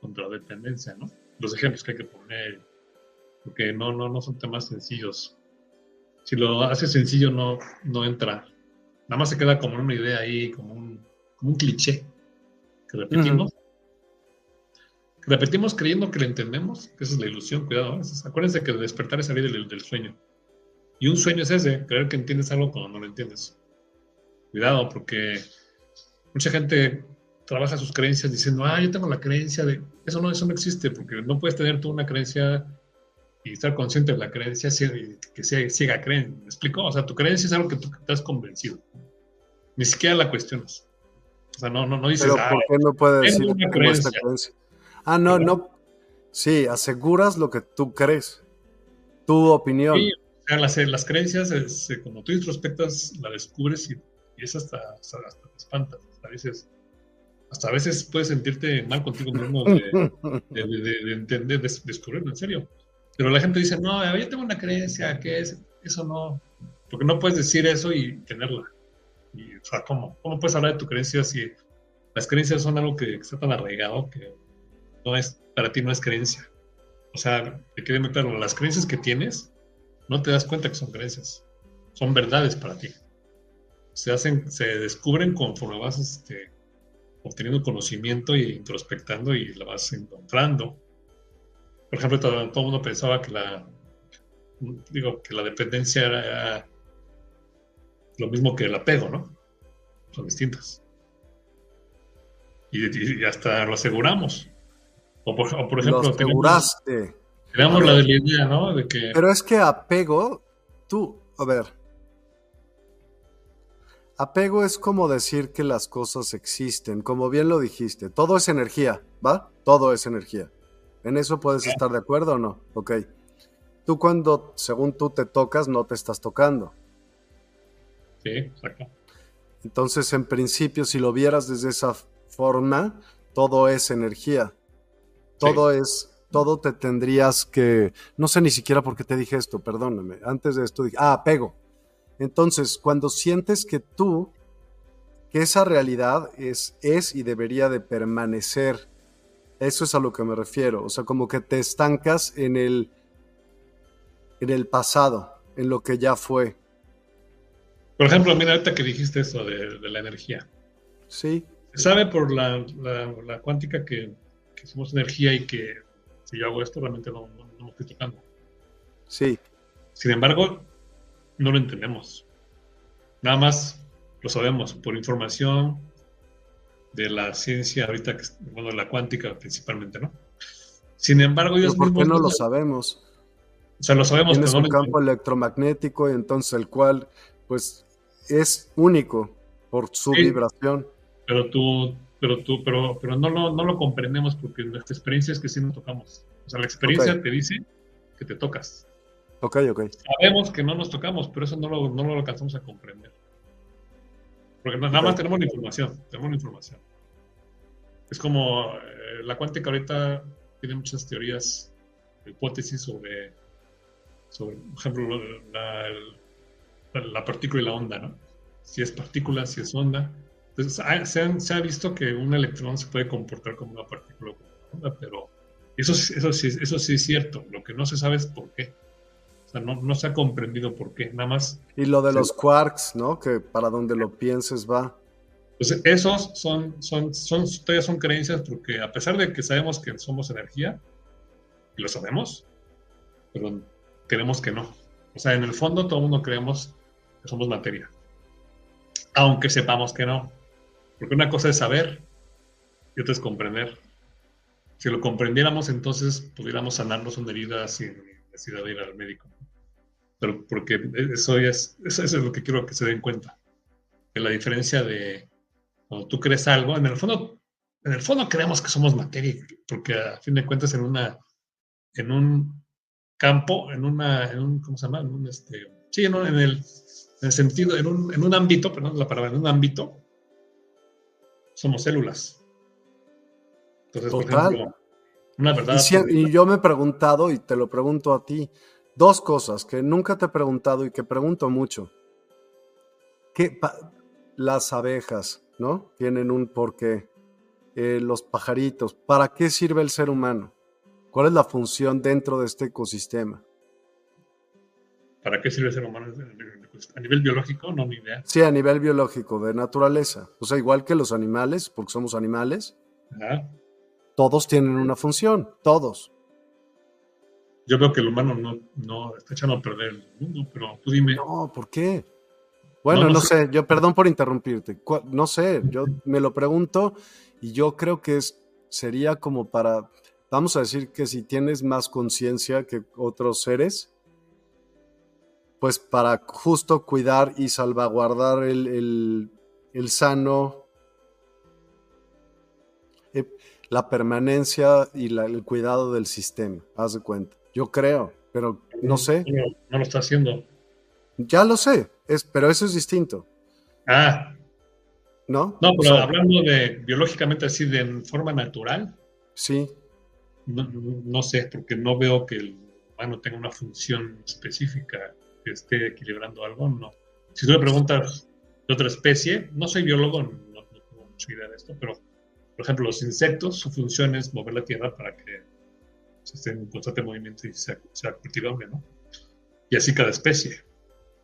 contra dependencia, ¿no? Los ejemplos que hay que poner, porque no, no, no son temas sencillos. Si lo hace sencillo, no, no entra. Nada más se queda como una idea ahí, como un, como un cliché que repetimos repetimos creyendo que lo entendemos, que esa es la ilusión, cuidado. Acuérdense que despertar es salir del, sueño. Y un sueño es ese, creer que entiendes algo cuando no lo entiendes. Cuidado, porque mucha gente trabaja sus creencias diciendo, ah, yo tengo la creencia de... Eso no, eso no existe, porque no puedes tener tú una creencia y estar consciente de la creencia que sea ciega creen. ¿Me explico? O sea, tu creencia es algo que tú estás convencido. Ni siquiera la cuestionas. O sea, no, no, no dices, Pero ¿por qué no puedes decir una creencia? Ah, no, no. Sí, aseguras lo que tú crees. Tu opinión. Sí, o sea, las, las creencias, como tú introspectas, la descubres y, es hasta, hasta, te espantas. Hasta a, veces, hasta a veces puedes sentirte mal contigo mismo de, de, entender, de, descubrirlo, en serio. Pero la gente dice, no, yo tengo una creencia que es, eso no, porque no puedes decir eso y tenerla. Y, o sea, ¿cómo? ¿Cómo puedes hablar de tu creencia si las creencias son algo que está tan arraigado que no es, para ti no es creencia. O sea, te quede muy claro, las creencias que tienes, no te das cuenta que son creencias, son verdades para ti. Se hacen, se descubren conforme vas este, obteniendo conocimiento e introspectando y la vas encontrando. Por ejemplo, todo, el mundo pensaba que la, digo, que la dependencia era lo mismo que el apego, ¿no? Son distintas. y hasta lo aseguramos. O por, ejemplo, Lo aseguraste. Tenemos, la idea, ¿no? De que... Pero es que apego, tú, a ver. Apego es como decir que las cosas existen, como bien lo dijiste. Todo es energía, ¿va? Todo es energía. ¿En eso puedes estar de acuerdo o no? Ok. Tú cuando, según tú te tocas, no te estás tocando. Sí, exacto. Entonces, en principio, si lo vieras desde esa forma, todo es energía. Todo es, todo te tendrías que, no sé ni siquiera por qué te dije esto, perdóname. Antes de esto dije, ah, apego. Entonces, cuando sientes que tú, que esa realidad es, es y debería de permanecer, eso es a lo que me refiero. O sea, como que te estancas en el, en el pasado, en lo que ya fue. Por ejemplo, mira, ahorita que dijiste eso de, la energía. Sí. Se sabe por la, la cuántica que que somos energía y que si yo hago esto realmente no, no, me estoy tocando. Sí. Sin embargo, no lo entendemos. Nada más lo sabemos por información de la ciencia ahorita, bueno, la cuántica principalmente, ¿no? Sin embargo, ellos ¿Por qué no lo sabemos? O sea, lo sabemos. Tienes un campo electromagnético y entonces el cual, pues, es único por su vibración. Pero tú, pero tú, pero, pero no, lo, no lo comprendemos porque nuestra experiencia es que sí nos tocamos. O sea, la experiencia te dice que te tocas. Ok, ok. Sabemos que no nos tocamos, pero eso no lo, no lo alcanzamos a comprender. Porque nada más tenemos la información, tenemos la información. Es como eh, la cuántica ahorita tiene muchas teorías, hipótesis sobre, sobre por ejemplo, la, la, partícula y la onda, ¿no? Si es partícula, si es onda. Entonces, se, se, ha visto que un electrón se puede comportar como una partícula o como una onda, pero eso, eso, sí, eso sí es cierto. Lo que no se sabe es por qué. O sea, no, no se ha comprendido por qué, nada más. Y lo de los quarks, ¿no? Que para donde lo pienses va. Pues esos son, son, son, todavía son creencias porque a pesar de que sabemos que somos energía, y lo sabemos, pero creemos que no. O sea, en el fondo todo el mundo creemos que somos materia, aunque sepamos que no. Porque una cosa es saber y otra es comprender. Si lo comprendiéramos, entonces pudiéramos sanarnos una herida sin necesidad de ir al médico pero porque eso, es, eso, es lo que quiero que se den cuenta. Que la diferencia de cuando tú crees algo, en el fondo, en el fondo creemos que somos materia, porque a fin de cuentas en una, en un campo, en una, en un, ¿cómo se llama? En un, este, sí, en, en, el, en el sentido, en un, en un ámbito, perdón, la palabra, en un ámbito, somos células. Entonces, por ejemplo, una verdad. y yo me he preguntado, y te lo pregunto a ti, Dos cosas que nunca te he preguntado y que pregunto mucho. ¿Qué las abejas, ¿no? Tienen un porqué. Eh, los pajaritos. ¿Para qué sirve el ser humano? ¿Cuál es la función dentro de este ecosistema? ¿Para qué sirve el ser humano? ¿A nivel biológico? No, ni idea. Sí, a nivel biológico, de naturaleza. O sea, igual que los animales, porque somos animales, todos tienen una función, todos yo veo que el humano no, no está echando a perder el mundo, pero tú dime. No, ¿por qué? Bueno, no, sé. yo perdón por interrumpirte. No sé, yo me lo pregunto y yo creo que es, sería como para, vamos a decir que si tienes más conciencia que otros seres, pues para justo cuidar y salvaguardar el, el, sano, eh, la permanencia y el cuidado del sistema, haz de cuenta. Yo creo, pero no sé. No, lo está haciendo. Ya lo sé, es, pero eso es distinto. Ah. ¿No? No, pero hablando de biológicamente así, de forma natural. Sí. No, sé, porque no veo que el humano tenga una función específica que esté equilibrando algo, no. Si tú le preguntas de otra especie, no soy biólogo, no, no tengo mucha idea de esto, pero por ejemplo, los insectos, su función es mover la tierra para que esté en constante movimiento y sea, sea, cultivable, ¿no? Y así cada especie.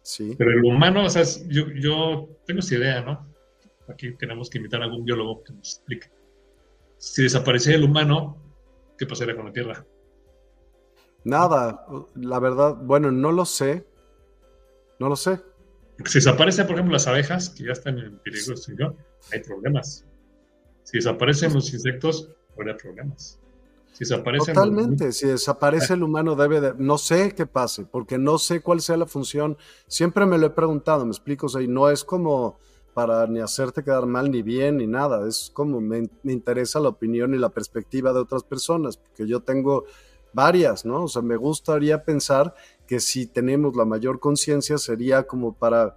Sí. Pero el humano, o sea, yo, yo tengo esa idea, ¿no? Aquí tenemos que invitar a algún biólogo que nos explique. Si desapareciera el humano, ¿qué pasaría con la Tierra? Nada, la verdad, bueno, no lo sé. No lo sé. si desaparecen, por ejemplo, las abejas, que ya están en peligro de extinción, hay problemas. Si desaparecen los insectos, habrá problemas. Si desaparece Totalmente, si desaparece el humano debe de... No sé qué pase, porque no sé cuál sea la función. Siempre me lo he preguntado, me explico, o sea, y no es como para ni hacerte quedar mal ni bien ni nada, es como me, me interesa la opinión y la perspectiva de otras personas, porque yo tengo varias, ¿no? O sea, me gustaría pensar que si tenemos la mayor conciencia sería como para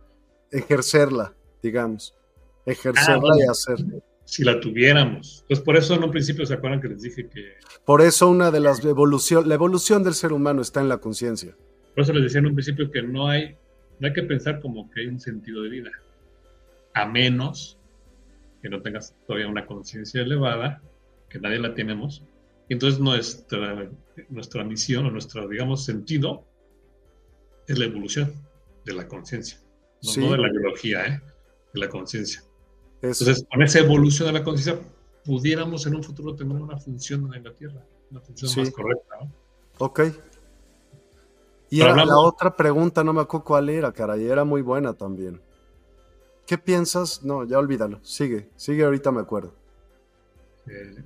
ejercerla, digamos, ejercerla ah, y hacer si la tuviéramos. Entonces, por eso en un principio se acuerdan que les dije que... Por eso una de las evolución, la evolución del ser humano está en la conciencia. Por eso les decía en un principio que no hay, no hay que pensar como que hay un sentido de vida, a menos que no tengas todavía una conciencia elevada, que nadie la tenemos. Y entonces nuestra, nuestra misión o nuestro, digamos, sentido es la evolución de la conciencia, no, de la biología, ¿eh? de la conciencia. Entonces, con esa evolución de la conciencia, pudiéramos en un futuro tener una función en la Tierra, una función más correcta. ¿no? Ok. Y la otra pregunta, no me acuerdo cuál era, caray, era muy buena también. ¿Qué piensas? No, ya olvídalo. Sigue, sigue, ahorita me acuerdo. Eh,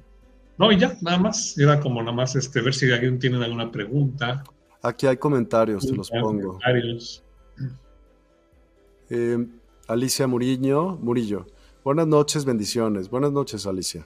no, y ya, nada más. Era como nada más este, ver si alguien tiene alguna pregunta. Aquí hay comentarios, te los pongo. Comentarios. Eh, Alicia Murillo, Murillo. Buenas noches, bendiciones. Buenas noches, Alicia.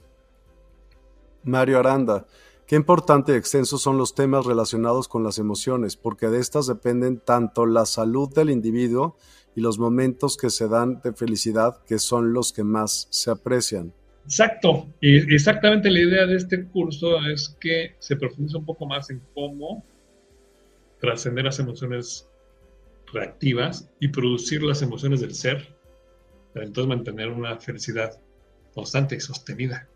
Mario Aranda. Qué importante y extensos son los temas relacionados con las emociones, porque de estas dependen tanto la salud del individuo y los momentos que se dan de felicidad, que son los que más se aprecian. Exacto. Exactamente la idea de este curso es que se profundice un poco más en cómo trascender las emociones reactivas y producir las emociones del ser entonces mantener una felicidad constante y sostenida.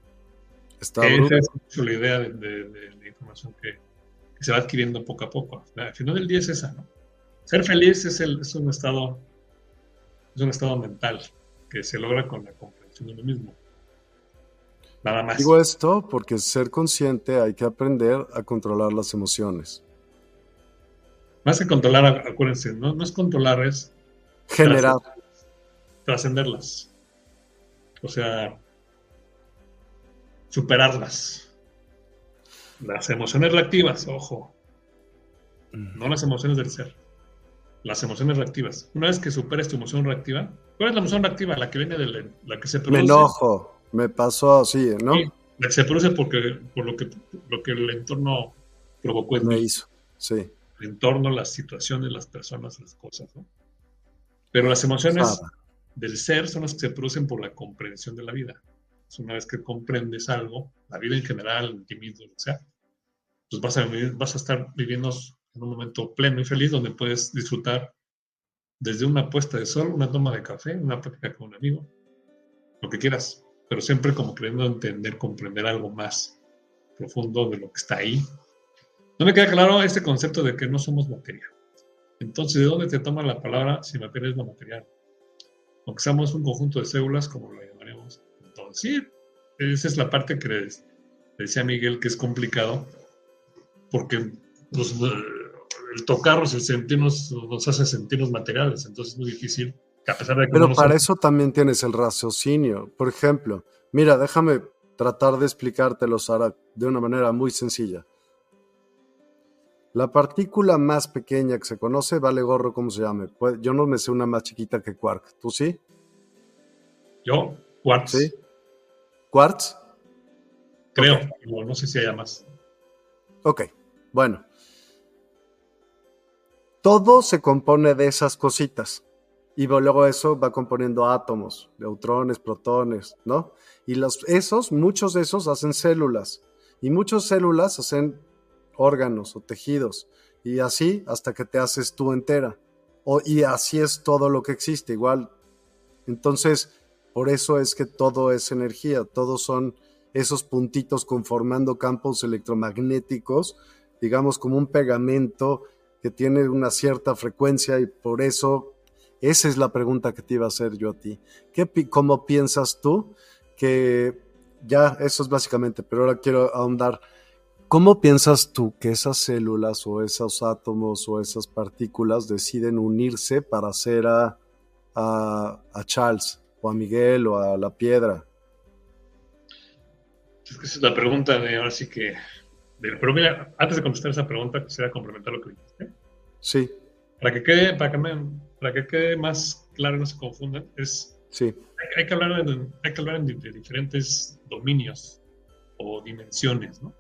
Está Esa es la idea de, la información que, se va adquiriendo poco a poco. Al final del día es esa, ¿no? Ser feliz es, el, es un estado es un estado mental que se logra con la comprensión de uno mismo. Nada más. Digo esto porque ser consciente hay que aprender a controlar las emociones. Más que controlar, acuérdense, no, no es controlar, es generar. Trascenderlas. O sea, superarlas. Las emociones reactivas, ojo. No las emociones del ser las emociones reactivas. Una vez que superes tu emoción reactiva, ¿cuál es la emoción reactiva? La que viene de la, que se produce. Me enojo, me pasó así, ¿no? la que se produce porque, por lo que, lo que el entorno provocó en Me hizo, sí. El entorno, las situaciones, las personas, las cosas, ¿no? Pero las emociones del ser son las que se producen por la comprensión de la vida. una vez que comprendes algo, la vida en general, en ti mismo, o sea, pues vas a, estar viviendo en un momento pleno y feliz donde puedes disfrutar desde una puesta de sol, una toma de café, una plática con un amigo, lo que quieras, pero siempre como queriendo entender, comprender algo más profundo de lo que está ahí. No me queda claro este concepto de que no somos materia. Entonces, ¿de dónde te toma la palabra si materia es lo material? Aunque seamos un conjunto de células, como lo llamaremos. Entonces, sí, esa es la parte que decía Miguel que es complicado, porque pues, el tocarnos, el sentirnos, nos hace sentirnos materiales, entonces es muy difícil, a pesar de que Pero para eso también tienes el raciocinio. Por ejemplo, mira, déjame tratar de explicártelo, Sara, de una manera muy sencilla. La partícula más pequeña que se conoce, vale gorro cómo se llame. Pues, yo no me sé una más chiquita que quark. ¿Tú sí? Yo, quartz. ¿Sí? ¿Quartz? Creo, no sé si haya más. Ok, bueno. Todo se compone de esas cositas. Y luego eso va componiendo átomos, neutrones, protones, ¿no? Y los, esos, muchos de esos hacen células. Y muchas células hacen órganos o tejidos. Y así hasta que te haces tú entera. O, y así es todo lo que existe, igual. Entonces, por eso es que todo es energía, todos son esos puntitos conformando campos electromagnéticos, digamos como un pegamento que tiene una cierta frecuencia y por eso esa es la pregunta que te iba a hacer yo a ti. ¿Qué, ¿Cómo piensas tú que ya eso es básicamente, pero ahora quiero ahondar. ¿Cómo piensas tú que esas células o esos átomos o esas partículas deciden unirse para hacer a, a, Charles o a Miguel o a la piedra? Es que esa es la pregunta de ahora sí que pero mira, antes de contestar esa pregunta, quisiera complementar lo que dijiste. Sí. Para que quede, para que, para que quede más claro y no se confundan, es, sí. hay, que hablar, de, hay que hablar de, diferentes dominios o dimensiones, ¿no?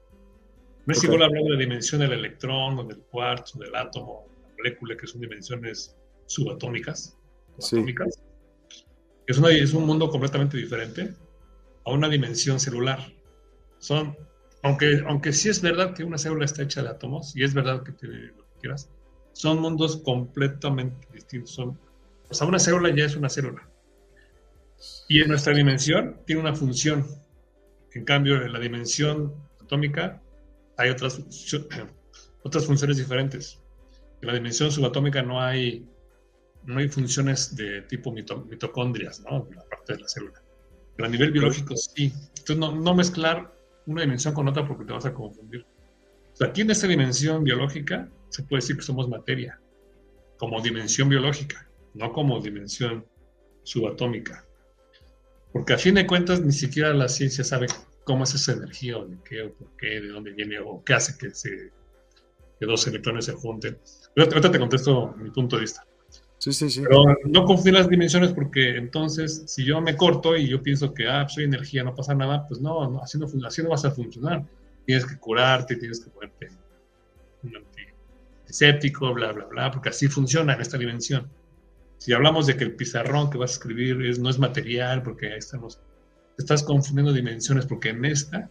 No es igual hablar de la dimensión del electrón o del cuarzo, del átomo, la molécula, que son dimensiones subatómicas. Sí. Es, una, es un mundo completamente diferente a una dimensión celular. Son aunque, aunque sí es verdad que una célula está hecha de átomos, y es verdad que te, lo que quieras, son mundos completamente distintos. Son, o sea, una célula ya es una célula. Y en nuestra dimensión tiene una función. En cambio, en la dimensión atómica hay otras, [CLEARS THROAT] otras funciones diferentes. En la dimensión subatómica no hay, no hay funciones de tipo mitocondrias, ¿no? En la parte de la célula. Pero a nivel biológico sí. Entonces, no, no mezclar una dimensión con otra porque te vas a confundir. O sea, aquí en esta dimensión biológica se puede decir que somos materia, como dimensión biológica, no como dimensión subatómica. Porque a fin de cuentas ni siquiera la ciencia sabe cómo es esa energía o de qué o por qué, de dónde viene o qué hace que, se, que dos electrones se junten. Ahorita te contesto mi punto de vista. Sí, sí, sí. Pero no confundir las dimensiones porque entonces, si yo me corto y yo pienso que, ah, soy energía, no pasa nada, pues no, no así, no así no vas a funcionar. Tienes que curarte, tienes que ponerte un antiséptico, bla, bla, bla, porque así funciona en esta dimensión. Si hablamos de que el pizarrón que vas a escribir es, no es material, porque ahí estamos, estás confundiendo dimensiones, porque en esta,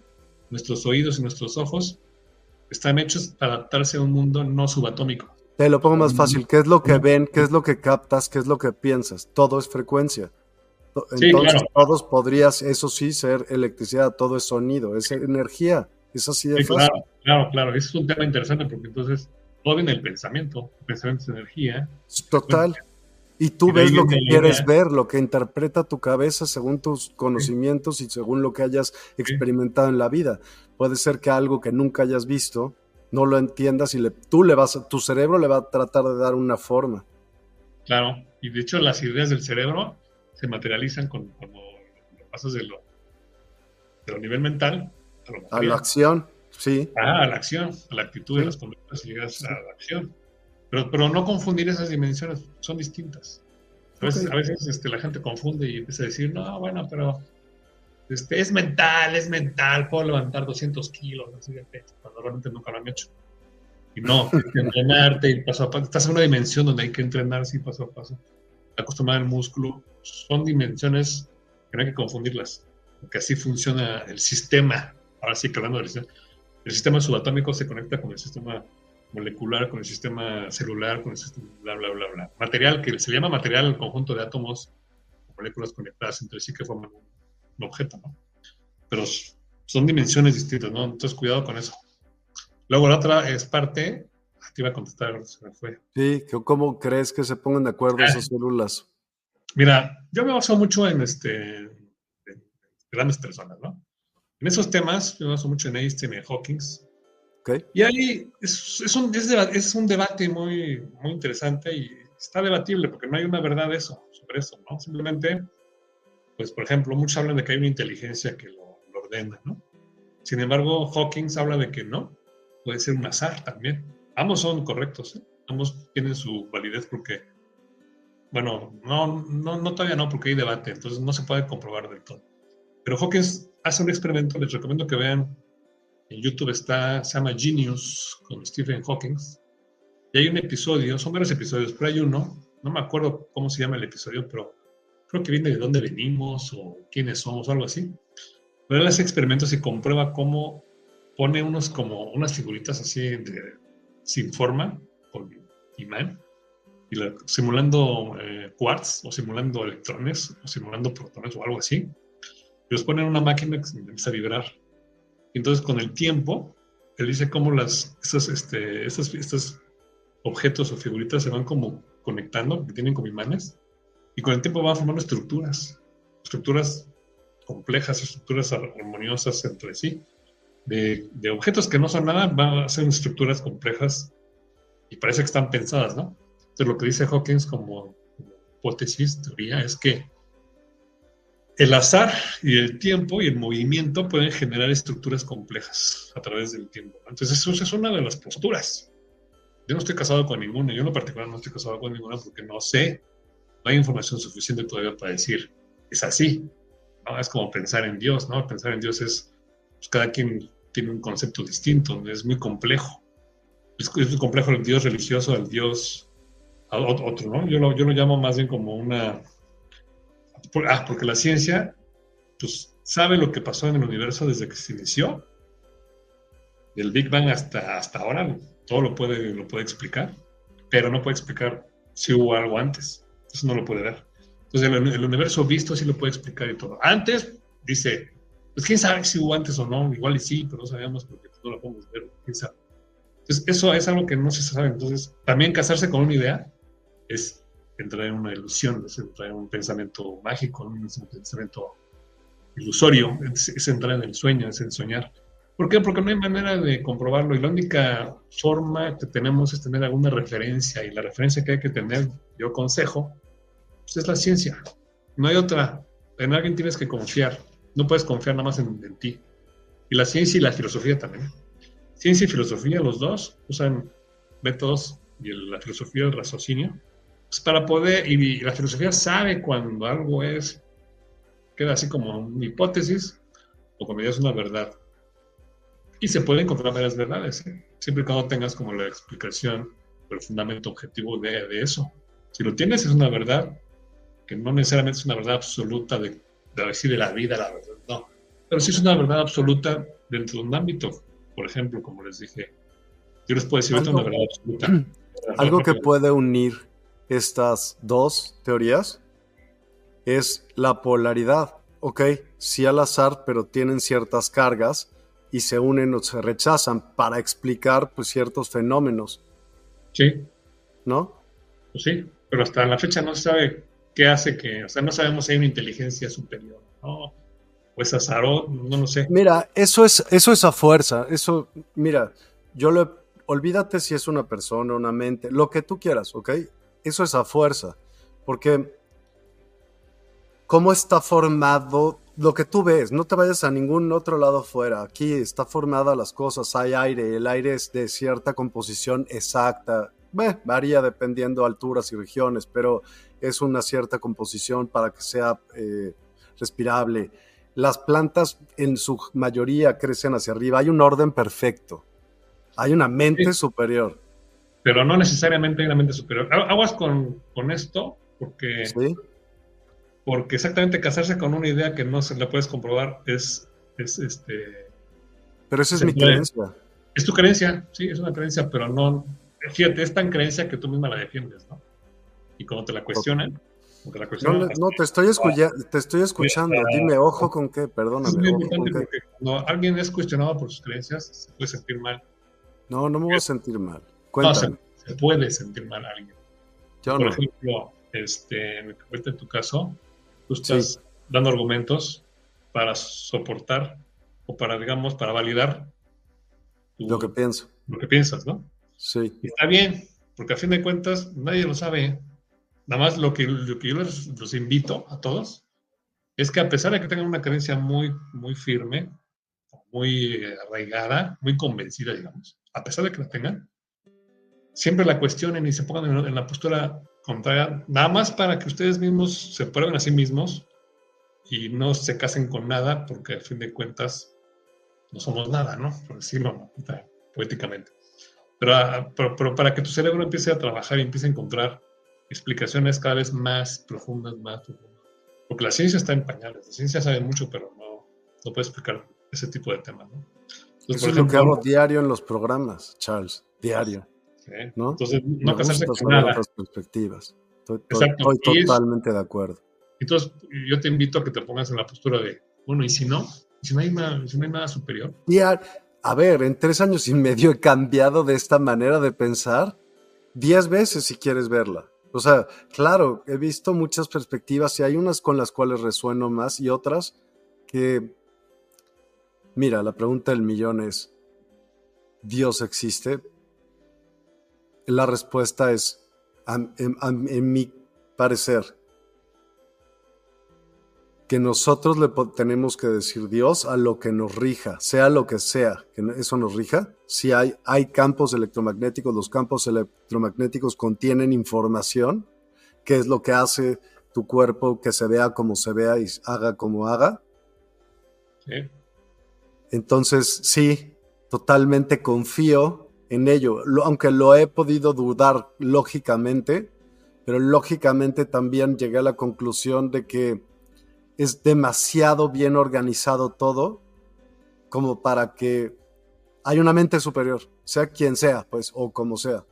nuestros oídos y nuestros ojos están hechos para adaptarse a un mundo no subatómico. Te lo pongo más fácil. ¿Qué es lo que ven? ¿Qué es lo que captas? ¿Qué es lo que piensas? Todo es frecuencia. Entonces, todos podrías, eso sí, ser electricidad, todo es sonido, es energía. Es así de fácil. Claro, claro, claro. Ese es un tema interesante porque entonces todo viene del pensamiento. El pensamiento es energía. Total. Y tú ves lo que quieres ver, lo que interpreta tu cabeza según tus conocimientos y según lo que hayas experimentado en la vida. Puede ser que algo que nunca hayas visto no lo entiendas y le, tú le vas, tu cerebro le va a tratar de dar una forma. Claro, y de hecho las ideas del cerebro se materializan con, cuando pasas de lo, de nivel mental a, la acción, sí. Ah, a la acción, a la actitud de las conductas y llegas a la acción. Pero, pero no confundir esas dimensiones, son distintas. A veces, a veces este, la gente confunde y empieza a decir, no, bueno, pero este, es mental, es mental, puedo levantar 200 kilos, así de pecho, cuando realmente nunca lo han hecho. Y no, hay que entrenarte y paso a paso. Estás en una dimensión donde hay que entrenar así paso a paso. Acostumbrado el músculo. Son dimensiones que no hay que confundirlas, porque así funciona el sistema. Ahora sí que hablando del sistema. El sistema subatómico se conecta con el sistema molecular, con el sistema celular, con el sistema bla, bla, bla, bla. Material, que se llama material el conjunto de átomos, moléculas conectadas entre sí que forman un objeto, ¿no? Pero son dimensiones distintas, ¿no? Entonces, cuidado con eso. Luego, la otra es parte. Ah, te iba a contestar, se me fue. Sí, ¿cómo crees que se pongan de acuerdo esas células? Mira, yo me baso mucho en este grandes personas, ¿no? En esos temas, yo me baso mucho en Einstein y en Hawking. Okay. Y ahí es, es, un, es, un, debate muy, muy interesante y está debatible porque no hay una verdad de eso, sobre eso, ¿no? Simplemente pues por ejemplo, muchos hablan de que hay una inteligencia que lo, ordena, ¿no? Sin embargo, Hawkins habla de que no, puede ser un azar también. Ambos son correctos, ¿eh? ambos tienen su validez porque, bueno, no, no, no todavía no, porque hay debate, entonces no se puede comprobar del todo. Pero Hawkins hace un experimento, les recomiendo que vean, en YouTube está, se llama Genius con Stephen Hawking, y hay un episodio, son varios episodios, pero hay uno, no me acuerdo cómo se llama el episodio, pero creo que viene de dónde venimos o quiénes somos o algo así. Pero él hace experimentos y comprueba cómo pone unos como unas figuritas así de, sin forma, con imán, y simulando eh, quartz o simulando electrones o simulando protones o algo así. Y los pone en una máquina que empieza a vibrar. Entonces con el tiempo, él dice cómo las, estos, este, estos, estos objetos o figuritas se van como conectando, que tienen como imanes, y con el tiempo van formando estructuras, estructuras complejas, estructuras armoniosas entre sí. De, de, objetos que no son nada, van a ser estructuras complejas y parece que están pensadas, ¿no? Entonces lo que dice Hawkins como, hipótesis, teoría, es que el azar y el tiempo y el movimiento pueden generar estructuras complejas a través del tiempo. Entonces eso es una de las posturas. Yo no estoy casado con ninguna, yo en lo particular no estoy casado con ninguna porque no sé no hay información suficiente todavía para decir, es así. ¿no? Es como pensar en Dios, ¿no? Pensar en Dios es, pues cada quien tiene un concepto distinto, es muy complejo. Es, muy complejo el Dios religioso, el Dios otro, ¿no? Yo lo, yo lo llamo más bien como una... Ah, porque la ciencia, pues, sabe lo que pasó en el universo desde que se inició, del Big Bang hasta, hasta ahora, todo lo puede, lo puede explicar, pero no puede explicar si hubo algo antes. Eso no lo puede ver. Entonces, el, universo visto sí lo puede explicar y todo. Antes, dice, pues quién sabe si hubo antes o no, igual y sí, pero no sabemos porque no lo podemos ver, quién sabe. Entonces, eso es algo que no se sabe. Entonces, también casarse con una idea es entrar en una ilusión, es entrar en un pensamiento mágico, un pensamiento ilusorio, es, entrar en el sueño, es en soñar. ¿Por qué? Porque no hay manera de comprobarlo y la única forma que tenemos es tener alguna referencia y la referencia que hay que tener, yo consejo, pues es la ciencia. No hay otra. En alguien tienes que confiar. No puedes confiar nada más en, ti. Y la ciencia y la filosofía también. Ciencia y filosofía, los dos, usan métodos y la filosofía el raciocinio pues para poder, y la filosofía sabe cuando algo es, queda así como una hipótesis o cuando ya es una verdad. Y se pueden encontrar varias verdades, ¿eh? siempre y cuando tengas como la explicación el fundamento objetivo de, de, eso. Si lo tienes, es una verdad, que no necesariamente es una verdad absoluta de, de decir de la vida, la verdad, no. Pero sí es una verdad absoluta dentro de un ámbito. Por ejemplo, como les dije, yo les puedo decir una verdad absoluta. [CLEARS THROAT] Algo que puede unir estas dos teorías es la polaridad. Ok, sí al azar, pero tienen ciertas cargas y se unen o se rechazan para explicar pues, ciertos fenómenos. Sí. ¿No? Pues sí, pero hasta la fecha no se sabe qué hace que, o sea, no sabemos si hay una inteligencia superior, ¿no? O es azar, no lo sé. Mira, eso es, eso es a fuerza, eso, mira, yo lo, olvídate si es una persona, una mente, lo que tú quieras, ¿ok? Eso es a fuerza, porque cómo está formado lo que tú ves, no te vayas a ningún otro lado fuera, aquí está formada las cosas, hay aire, el aire es de cierta composición exacta, varía dependiendo alturas y regiones, pero es una cierta composición para que sea eh, respirable. Las plantas en su mayoría crecen hacia arriba, hay un orden perfecto, hay una mente superior pero no necesariamente hay una mente superior. Aguas con, con esto, porque, porque exactamente casarse con una idea que no se la puedes comprobar es, es este... Pero esa es mi creencia. Es tu creencia, sí, es una creencia, pero no, fíjate, es tan creencia que tú misma la defiendes, ¿no? Y cuando te la cuestionan, la cuestionan no, te estoy, te estoy escuchando, dime, ojo con qué, perdóname. Es muy importante porque cuando alguien es cuestionado por sus creencias, se puede sentir mal. No, no me voy a sentir mal. No, se, puede sentir mal a alguien. Por ejemplo, este, en tu caso, tú estás dando argumentos para soportar o para, digamos, para validar lo que pienso. Lo que piensas, ¿no? Sí. Y está bien, porque a fin de cuentas nadie lo sabe. Nada más lo que, lo que yo los, invito a todos es que a pesar de que tengan una creencia muy, muy firme, muy arraigada, muy convencida, digamos, a pesar de que la tengan, siempre la cuestionen y se pongan en, la postura contraria, nada más para que ustedes mismos se prueben a sí mismos y no se casen con nada, porque al fin de cuentas no somos nada, ¿no? Por decirlo poéticamente. Pero, pero, para que tu cerebro empiece a trabajar y empiece a encontrar explicaciones cada vez más profundas, más profundas. Porque la ciencia está en pañales, la ciencia sabe mucho, pero no, no puede explicar ese tipo de temas, ¿no? Eso es lo que hago diario en los programas, Charles, diario. Entonces, no casarse con nada. Otras perspectivas. Estoy, estoy totalmente de acuerdo. Entonces, yo te invito a que te pongas en la postura de, bueno, ¿y si no? ¿Y si no hay, nada, si no hay nada superior? Y a, a, ver, en tres años y medio he cambiado de esta manera de pensar diez veces si quieres verla. O sea, claro, he visto muchas perspectivas y hay unas con las cuales resueno más y otras que, mira, la pregunta del millón es, ¿Dios existe? La respuesta es, en, mi parecer, que nosotros le tenemos que decir Dios a lo que nos rija, sea lo que sea, que eso nos rija. Si hay, hay campos electromagnéticos, los campos electromagnéticos contienen información, que es lo que hace tu cuerpo que se vea como se vea y haga como haga. Entonces, sí, totalmente confío en ello, aunque lo he podido dudar lógicamente, pero lógicamente también llegué a la conclusión de que es demasiado bien organizado todo como para que hay una mente superior, sea quien sea, pues, o como sea.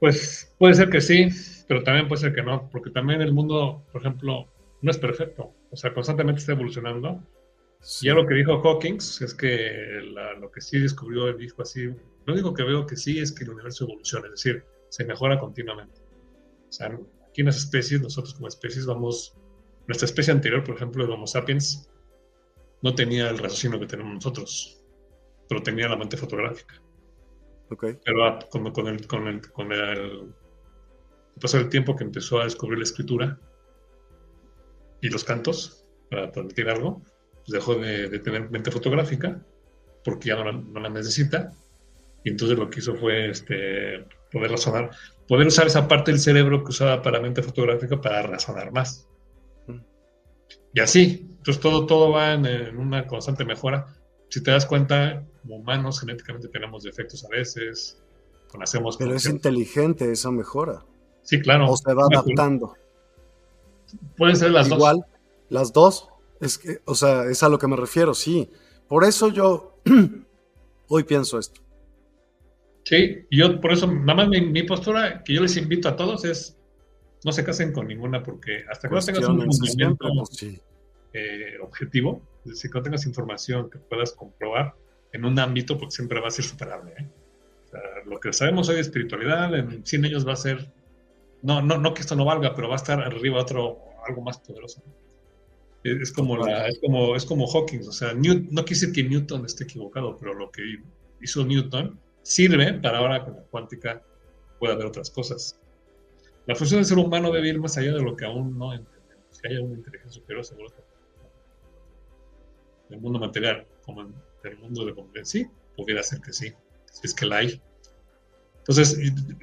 Pues puede ser que sí, pero también puede ser que no, porque también el mundo, por ejemplo, no es perfecto, o sea, constantemente está evolucionando. Ya lo que dijo Hawkins es que lo que sí descubrió, él dijo así, lo único que veo que sí es que el universo evoluciona, es decir, se mejora continuamente. O sea, aquí en las especies, nosotros como especies vamos, nuestra especie anterior, por ejemplo, el Homo sapiens, no tenía el raciocinio que tenemos nosotros, pero tenía la mente fotográfica. Okay. Pero con, con, el, con, el, con el, paso del tiempo que empezó a descubrir la escritura y los cantos para transmitir algo, dejó de, tener mente fotográfica porque ya no la necesita y entonces lo que hizo fue este, poder razonar, poder usar esa parte del cerebro que usaba para mente fotográfica para razonar más. Mm. Y así, entonces todo, todo va en, una constante mejora. Si te das cuenta, como humanos genéticamente tenemos defectos a veces, conocemos... Pero es inteligente esa mejora. Sí, claro. O se va adaptando. Pueden ser las dos. Igual, las dos. Es que, o sea, es a lo que me refiero, sí. Por eso yo [CLEARS THROAT] hoy pienso esto. Sí, yo por eso, nada más mi, postura que yo les invito a todos es no se casen con ninguna porque hasta que no tengas un conocimiento pues, eh, objetivo, es decir, que no tengas información que puedas comprobar en un ámbito, porque siempre va a ser superable. ¿eh? lo que sabemos hoy de espiritualidad, en 100 años va a ser, no, no, no que esto no valga, pero va a estar arriba otro, algo más poderoso. Es como, la, es como, es como Hawking, o sea, Newton, no decir que Newton esté equivocado, pero lo que hizo Newton sirve para ahora con la cuántica pueda haber otras cosas. La función del ser humano debe ir más allá de lo que aún no entendemos. Que haya una inteligencia superior, seguro que el mundo material, como en el mundo de la sí, pudiera ser que sí, si es que la hay. Entonces,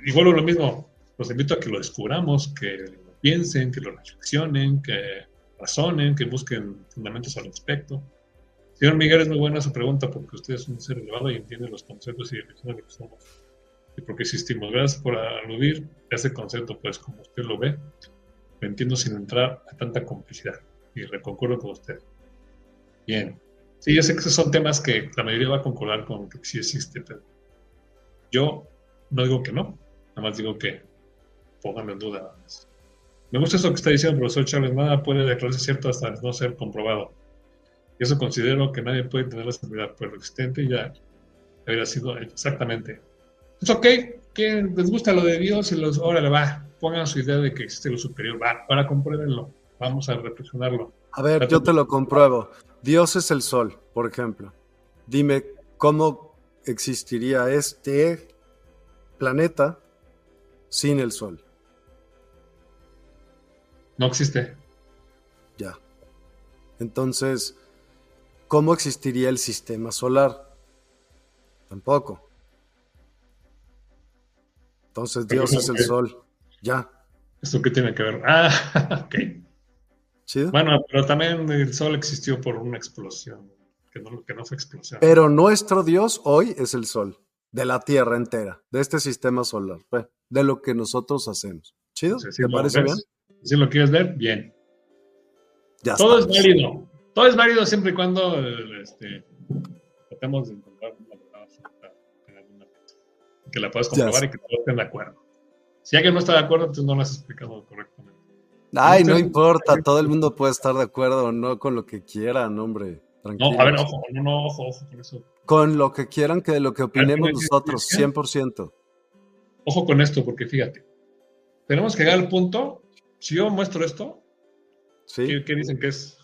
igual lo mismo, los invito a que lo descubramos, que lo piensen, que lo reflexionen, que razonen, que busquen fundamentos al respecto. Señor Miguel, es muy buena su pregunta porque usted es un ser elevado y entiende los conceptos y definiciones de que somos y por qué existimos. Gracias por aludir a ese concepto, pues como usted lo ve, lo entiendo sin entrar a tanta complejidad y reconcuerdo con usted. Bien. Sí, yo sé que esos son temas que la mayoría va a concordar con que sí existe, pero yo no digo que no, nada más digo que pongan en duda. Me gusta eso que está diciendo el profesor Chávez, nada puede declararse cierto hasta no ser comprobado. Y eso considero que nadie puede tener la seguridad, pero lo existente ya habría sido exactamente. Es ok, que les gusta lo de Dios y los, órale, va, pongan su idea de que existe lo superior, va, para comprenderlo, vamos a reflexionarlo. A ver, yo te lo compruebo. Dios es el sol, por ejemplo. Dime cómo existiría este planeta sin el sol. No existe. Ya. Entonces, ¿cómo existiría el sistema solar? Tampoco. Entonces Dios es el sol. Ya. ¿Esto qué tiene que ver? [LAUGHS] Ah, ok. Bueno, pero también el sol existió por una explosión, que no, que no fue explosión. Pero nuestro Dios hoy es el sol, de la Tierra entera, de este sistema solar, de lo que nosotros hacemos. ¿Chido? ¿Te parece bien? Si lo quieres ver, bien. Todo es válido. Todo es válido siempre y cuando este, tratemos de encontrar una verdad que la puedas comprobar y que todos estén de acuerdo. Si alguien no está de acuerdo, entonces no lo has explicado correctamente. Ay, no importa, todo el mundo puede estar de acuerdo o no con lo que quieran, hombre. No, a ver, ojo, no, no, ojo, ojo con eso. Con lo que quieran, que de lo que opinemos nosotros, 100%. Ojo con esto, porque fíjate, tenemos que llegar al punto si yo muestro esto, ¿qué, dicen que es?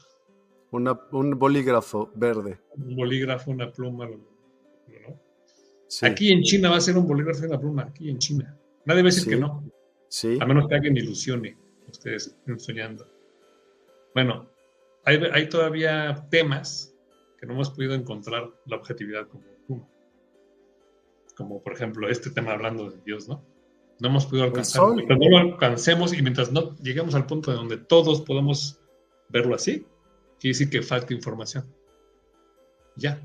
un bolígrafo verde. Un bolígrafo, una pluma, ¿no? Aquí en China va a ser un bolígrafo y una pluma, aquí en China. Nadie va a decir que no. Sí. A menos que alguien ilusione, ustedes estén soñando. Bueno, hay, hay, todavía temas que no hemos podido encontrar la objetividad como pluma. Como por ejemplo este tema hablando de Dios, ¿no? No hemos podido alcanzar. Mientras no lo alcancemos y mientras no lleguemos al punto de donde todos podemos verlo así, quiere decir que falta información. Ya.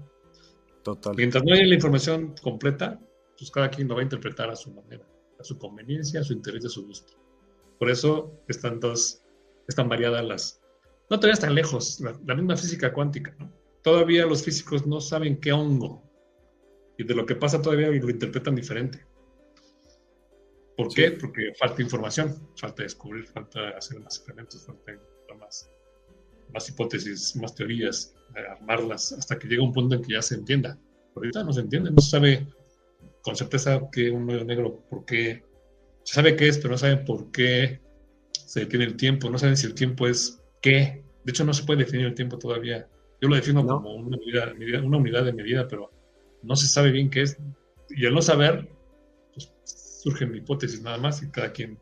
Total. Mientras no haya la información completa, pues cada quien lo va a interpretar a su manera, a su conveniencia, a su interés, a su gusto. Por eso están dos, están variadas las. No te vayas tan lejos, la, misma física cuántica, ¿no? Todavía los físicos no saben qué hongo. Y de lo que pasa todavía lo interpretan diferente. ¿Por qué? Porque falta información, falta descubrir, falta hacer más experimentos, falta más, más hipótesis, más teorías, eh, armarlas, hasta que llega un punto en que ya se entienda. ahorita no se entiende, no se sabe con certeza que un hoyo negro, por qué, se sabe qué es, pero no saben por qué se detiene el tiempo, no saben si el tiempo es qué. De hecho, no se puede definir el tiempo todavía. Yo lo defino como una una unidad de medida, pero no se sabe bien qué es. Y al no saber, surgen hipótesis nada más y cada quien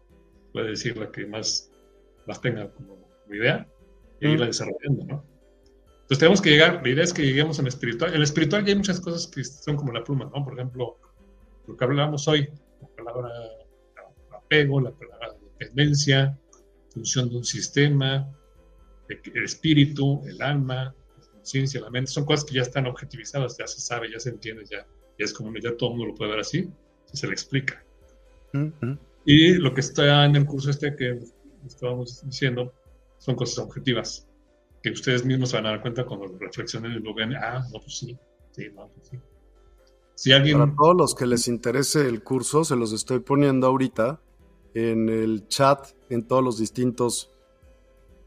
puede decir la que más las tenga como, idea y irla desarrollando, ¿no? Entonces tenemos que llegar, la idea es que lleguemos el espiritual. En el espiritual ya hay muchas cosas que son como la pluma, ¿no? Por ejemplo, lo que hablábamos hoy, palabra apego, la palabra dependencia, función de un sistema, el espíritu, el alma, la conciencia, la mente, son cosas que ya están objetivizadas, ya se sabe, ya se entiende, ya, ya es como ya todo el mundo lo puede ver así, si se le explica. Y lo que está en el curso este que estábamos diciendo son cosas objetivas, que ustedes mismos se van a dar cuenta cuando reflexionen y lo ven, ah, no, pues sí, sí, no, pues sí. Si alguien... Para todos los que les interese el curso, se los estoy poniendo ahorita en el chat, en todos los distintos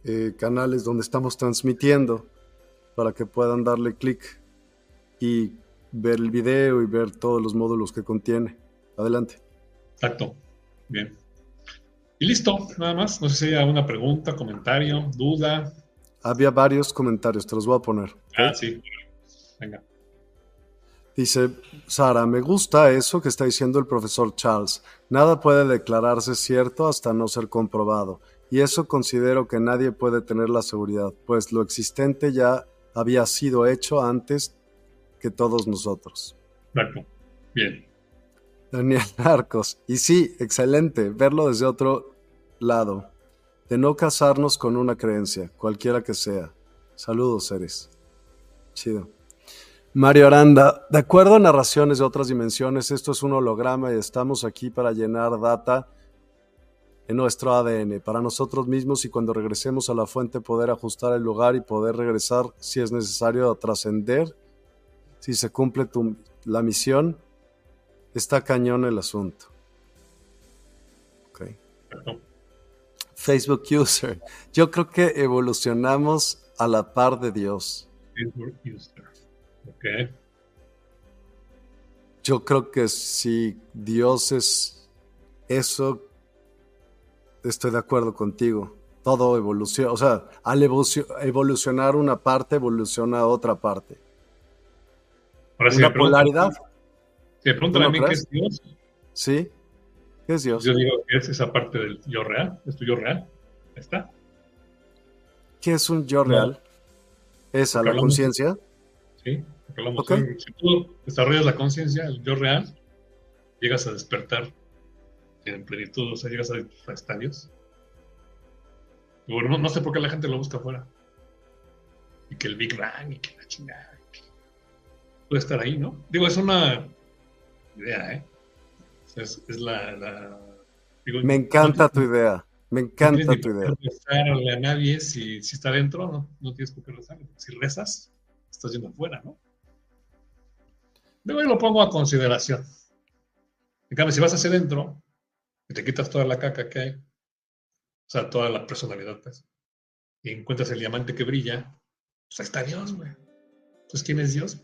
eh, canales donde estamos transmitiendo, para que puedan darle clic y ver el video y ver todos los módulos que contiene. Adelante. Exacto. Bien. Y listo, nada más. No sé si hay alguna pregunta, comentario, duda. Había varios comentarios, te los voy a poner. Ah, sí. Venga. Dice Sara, me gusta eso que está diciendo el profesor Charles. Nada puede declararse cierto hasta no ser comprobado. Y eso considero que nadie puede tener la seguridad, pues lo existente ya había sido hecho antes que todos nosotros. Exacto. Bien. Daniel [LAUGHS] Arcos. Y sí, excelente, verlo desde otro lado. De no casarnos con una creencia, cualquiera que sea. Saludos, seres. Chido. Mario Aranda, de acuerdo a narraciones de otras dimensiones, esto es un holograma y estamos aquí para llenar data en nuestro ADN, para nosotros mismos y cuando regresemos a la fuente poder ajustar el lugar y poder regresar si es necesario trascender, si se cumple la misión, está cañón el asunto. Facebook User, yo creo que evolucionamos a la par de Dios. Facebook User. Yo creo que si Dios es eso, estoy de acuerdo contigo. Todo evoluciona, o sea, al evolucionar una parte, evoluciona otra parte. una polaridad. ¿Te preguntan a mí qué es Dios? Sí. ¿Qué es Dios? Yo digo que es esa parte del yo real. ¿Es tu yo real? ¿Está? ¿Qué es un yo real? ¿Esa, la conciencia? Sí. Si tú desarrollas la conciencia, el yo real, llegas a despertar en plenitud, o sea, llegas a, estadios. Bueno, no, sé por qué la gente lo busca afuera. Y que el Big Bang y que la chingada. puede estar ahí, ¿no? Digo, es una idea, ¿eh? Es, la. Me encanta tu idea. Me encanta tu idea. No a nadie si, si está dentro, no, no tienes por qué rezar. Si rezas, estás yendo afuera, ¿no? Luego lo pongo a consideración. En cambio, si vas hacia adentro y te quitas toda la caca que hay, o sea, toda la personalidad, pues, y encuentras el diamante que brilla, pues ahí está Dios, güey. Entonces, ¿quién es Dios?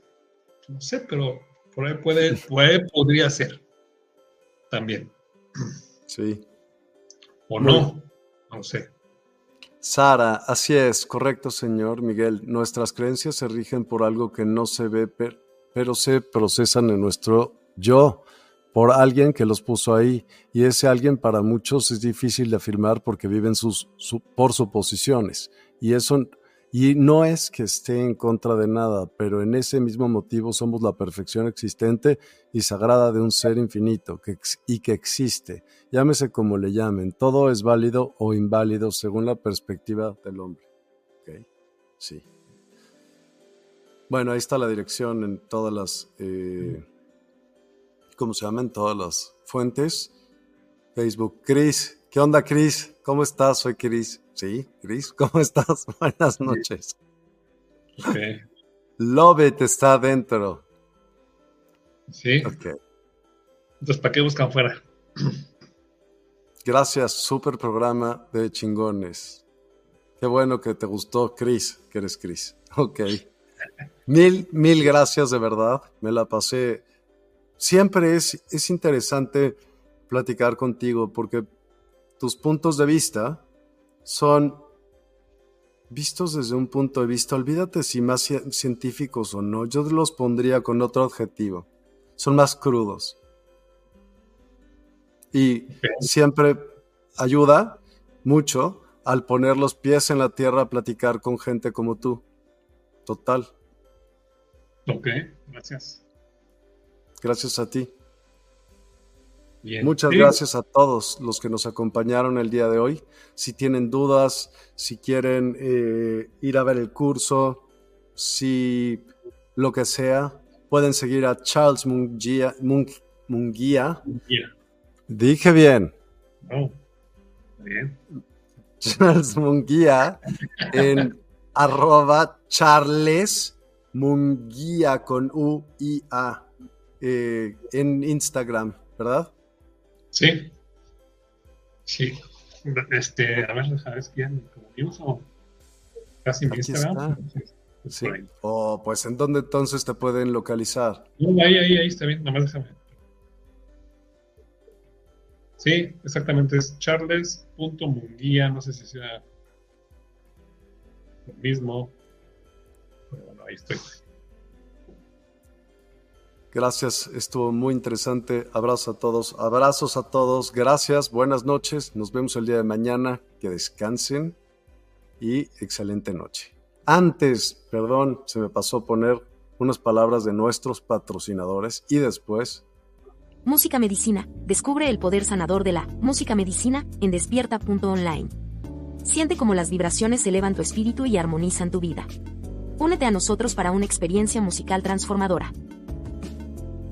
No sé, pero por ahí puede, puede podría ser. También. Sí. O no, no sé. Sara, así es, correcto, señor Miguel. Nuestras creencias se rigen por algo que no se ve, pero se procesan en nuestro yo por alguien que los puso ahí y ese alguien para muchos es difícil de afirmar porque viven sus, por suposiciones y eso y no es que esté en contra de nada, pero en ese mismo motivo somos la perfección existente y sagrada de un ser infinito y que existe, llámese como le llamen, todo es válido o inválido según la perspectiva del hombre. Sí. Bueno, ahí está la dirección en todas las, eh, ¿cómo se llaman? Todas las fuentes. Facebook. Cris, ¿qué onda, Cris? ¿Cómo estás? Soy Cris. Sí, Cris, ¿cómo estás? [LAUGHS] Buenas noches. Okay. Love está adentro. Sí. Entonces, ¿para qué buscan fuera? [CLEARS THROAT] Gracias, super programa de chingones. Qué bueno que te gustó, Cris, que eres Cris. [LAUGHS] Ok. Mil, mil gracias de verdad. Me la pasé. Siempre es, es interesante platicar contigo porque tus puntos de vista son vistos desde un punto de vista, olvídate si más científicos o no, yo los pondría con otro adjetivo. Son más crudos. Y siempre ayuda mucho al poner los pies en la tierra a platicar con gente como tú. Total. Ok, gracias. Gracias a ti. Muchas gracias a todos los que nos acompañaron el día de hoy. Si tienen dudas, si quieren eh, ir a ver el curso, si lo que sea, pueden seguir a Charles Munguía. Munguía. Dije bien. Oh, bien. Charles Munguía en [LAUGHS] arroba Charles Munguía con U I A eh, en Instagram, ¿verdad? Sí. Sí. Este, a ver, ¿sabes quién? Como yo uso casi mi Instagram. Sí. O pues en dónde entonces te pueden localizar. ahí, ahí, ahí está bien, nomás déjame. Sí, exactamente, es charles.munguía, no sé si sea lo mismo, pero bueno, ahí estoy. Gracias, estuvo muy interesante. Abrazos a todos, abrazos a todos, gracias, buenas noches, nos vemos el día de mañana, que descansen y excelente noche. Antes, perdón, se me pasó poner unas palabras de nuestros patrocinadores y después... Música Medicina, descubre el poder sanador de la música medicina en despierta.online. Siente cómo las vibraciones elevan tu espíritu y armonizan tu vida. Únete a nosotros para una experiencia musical transformadora.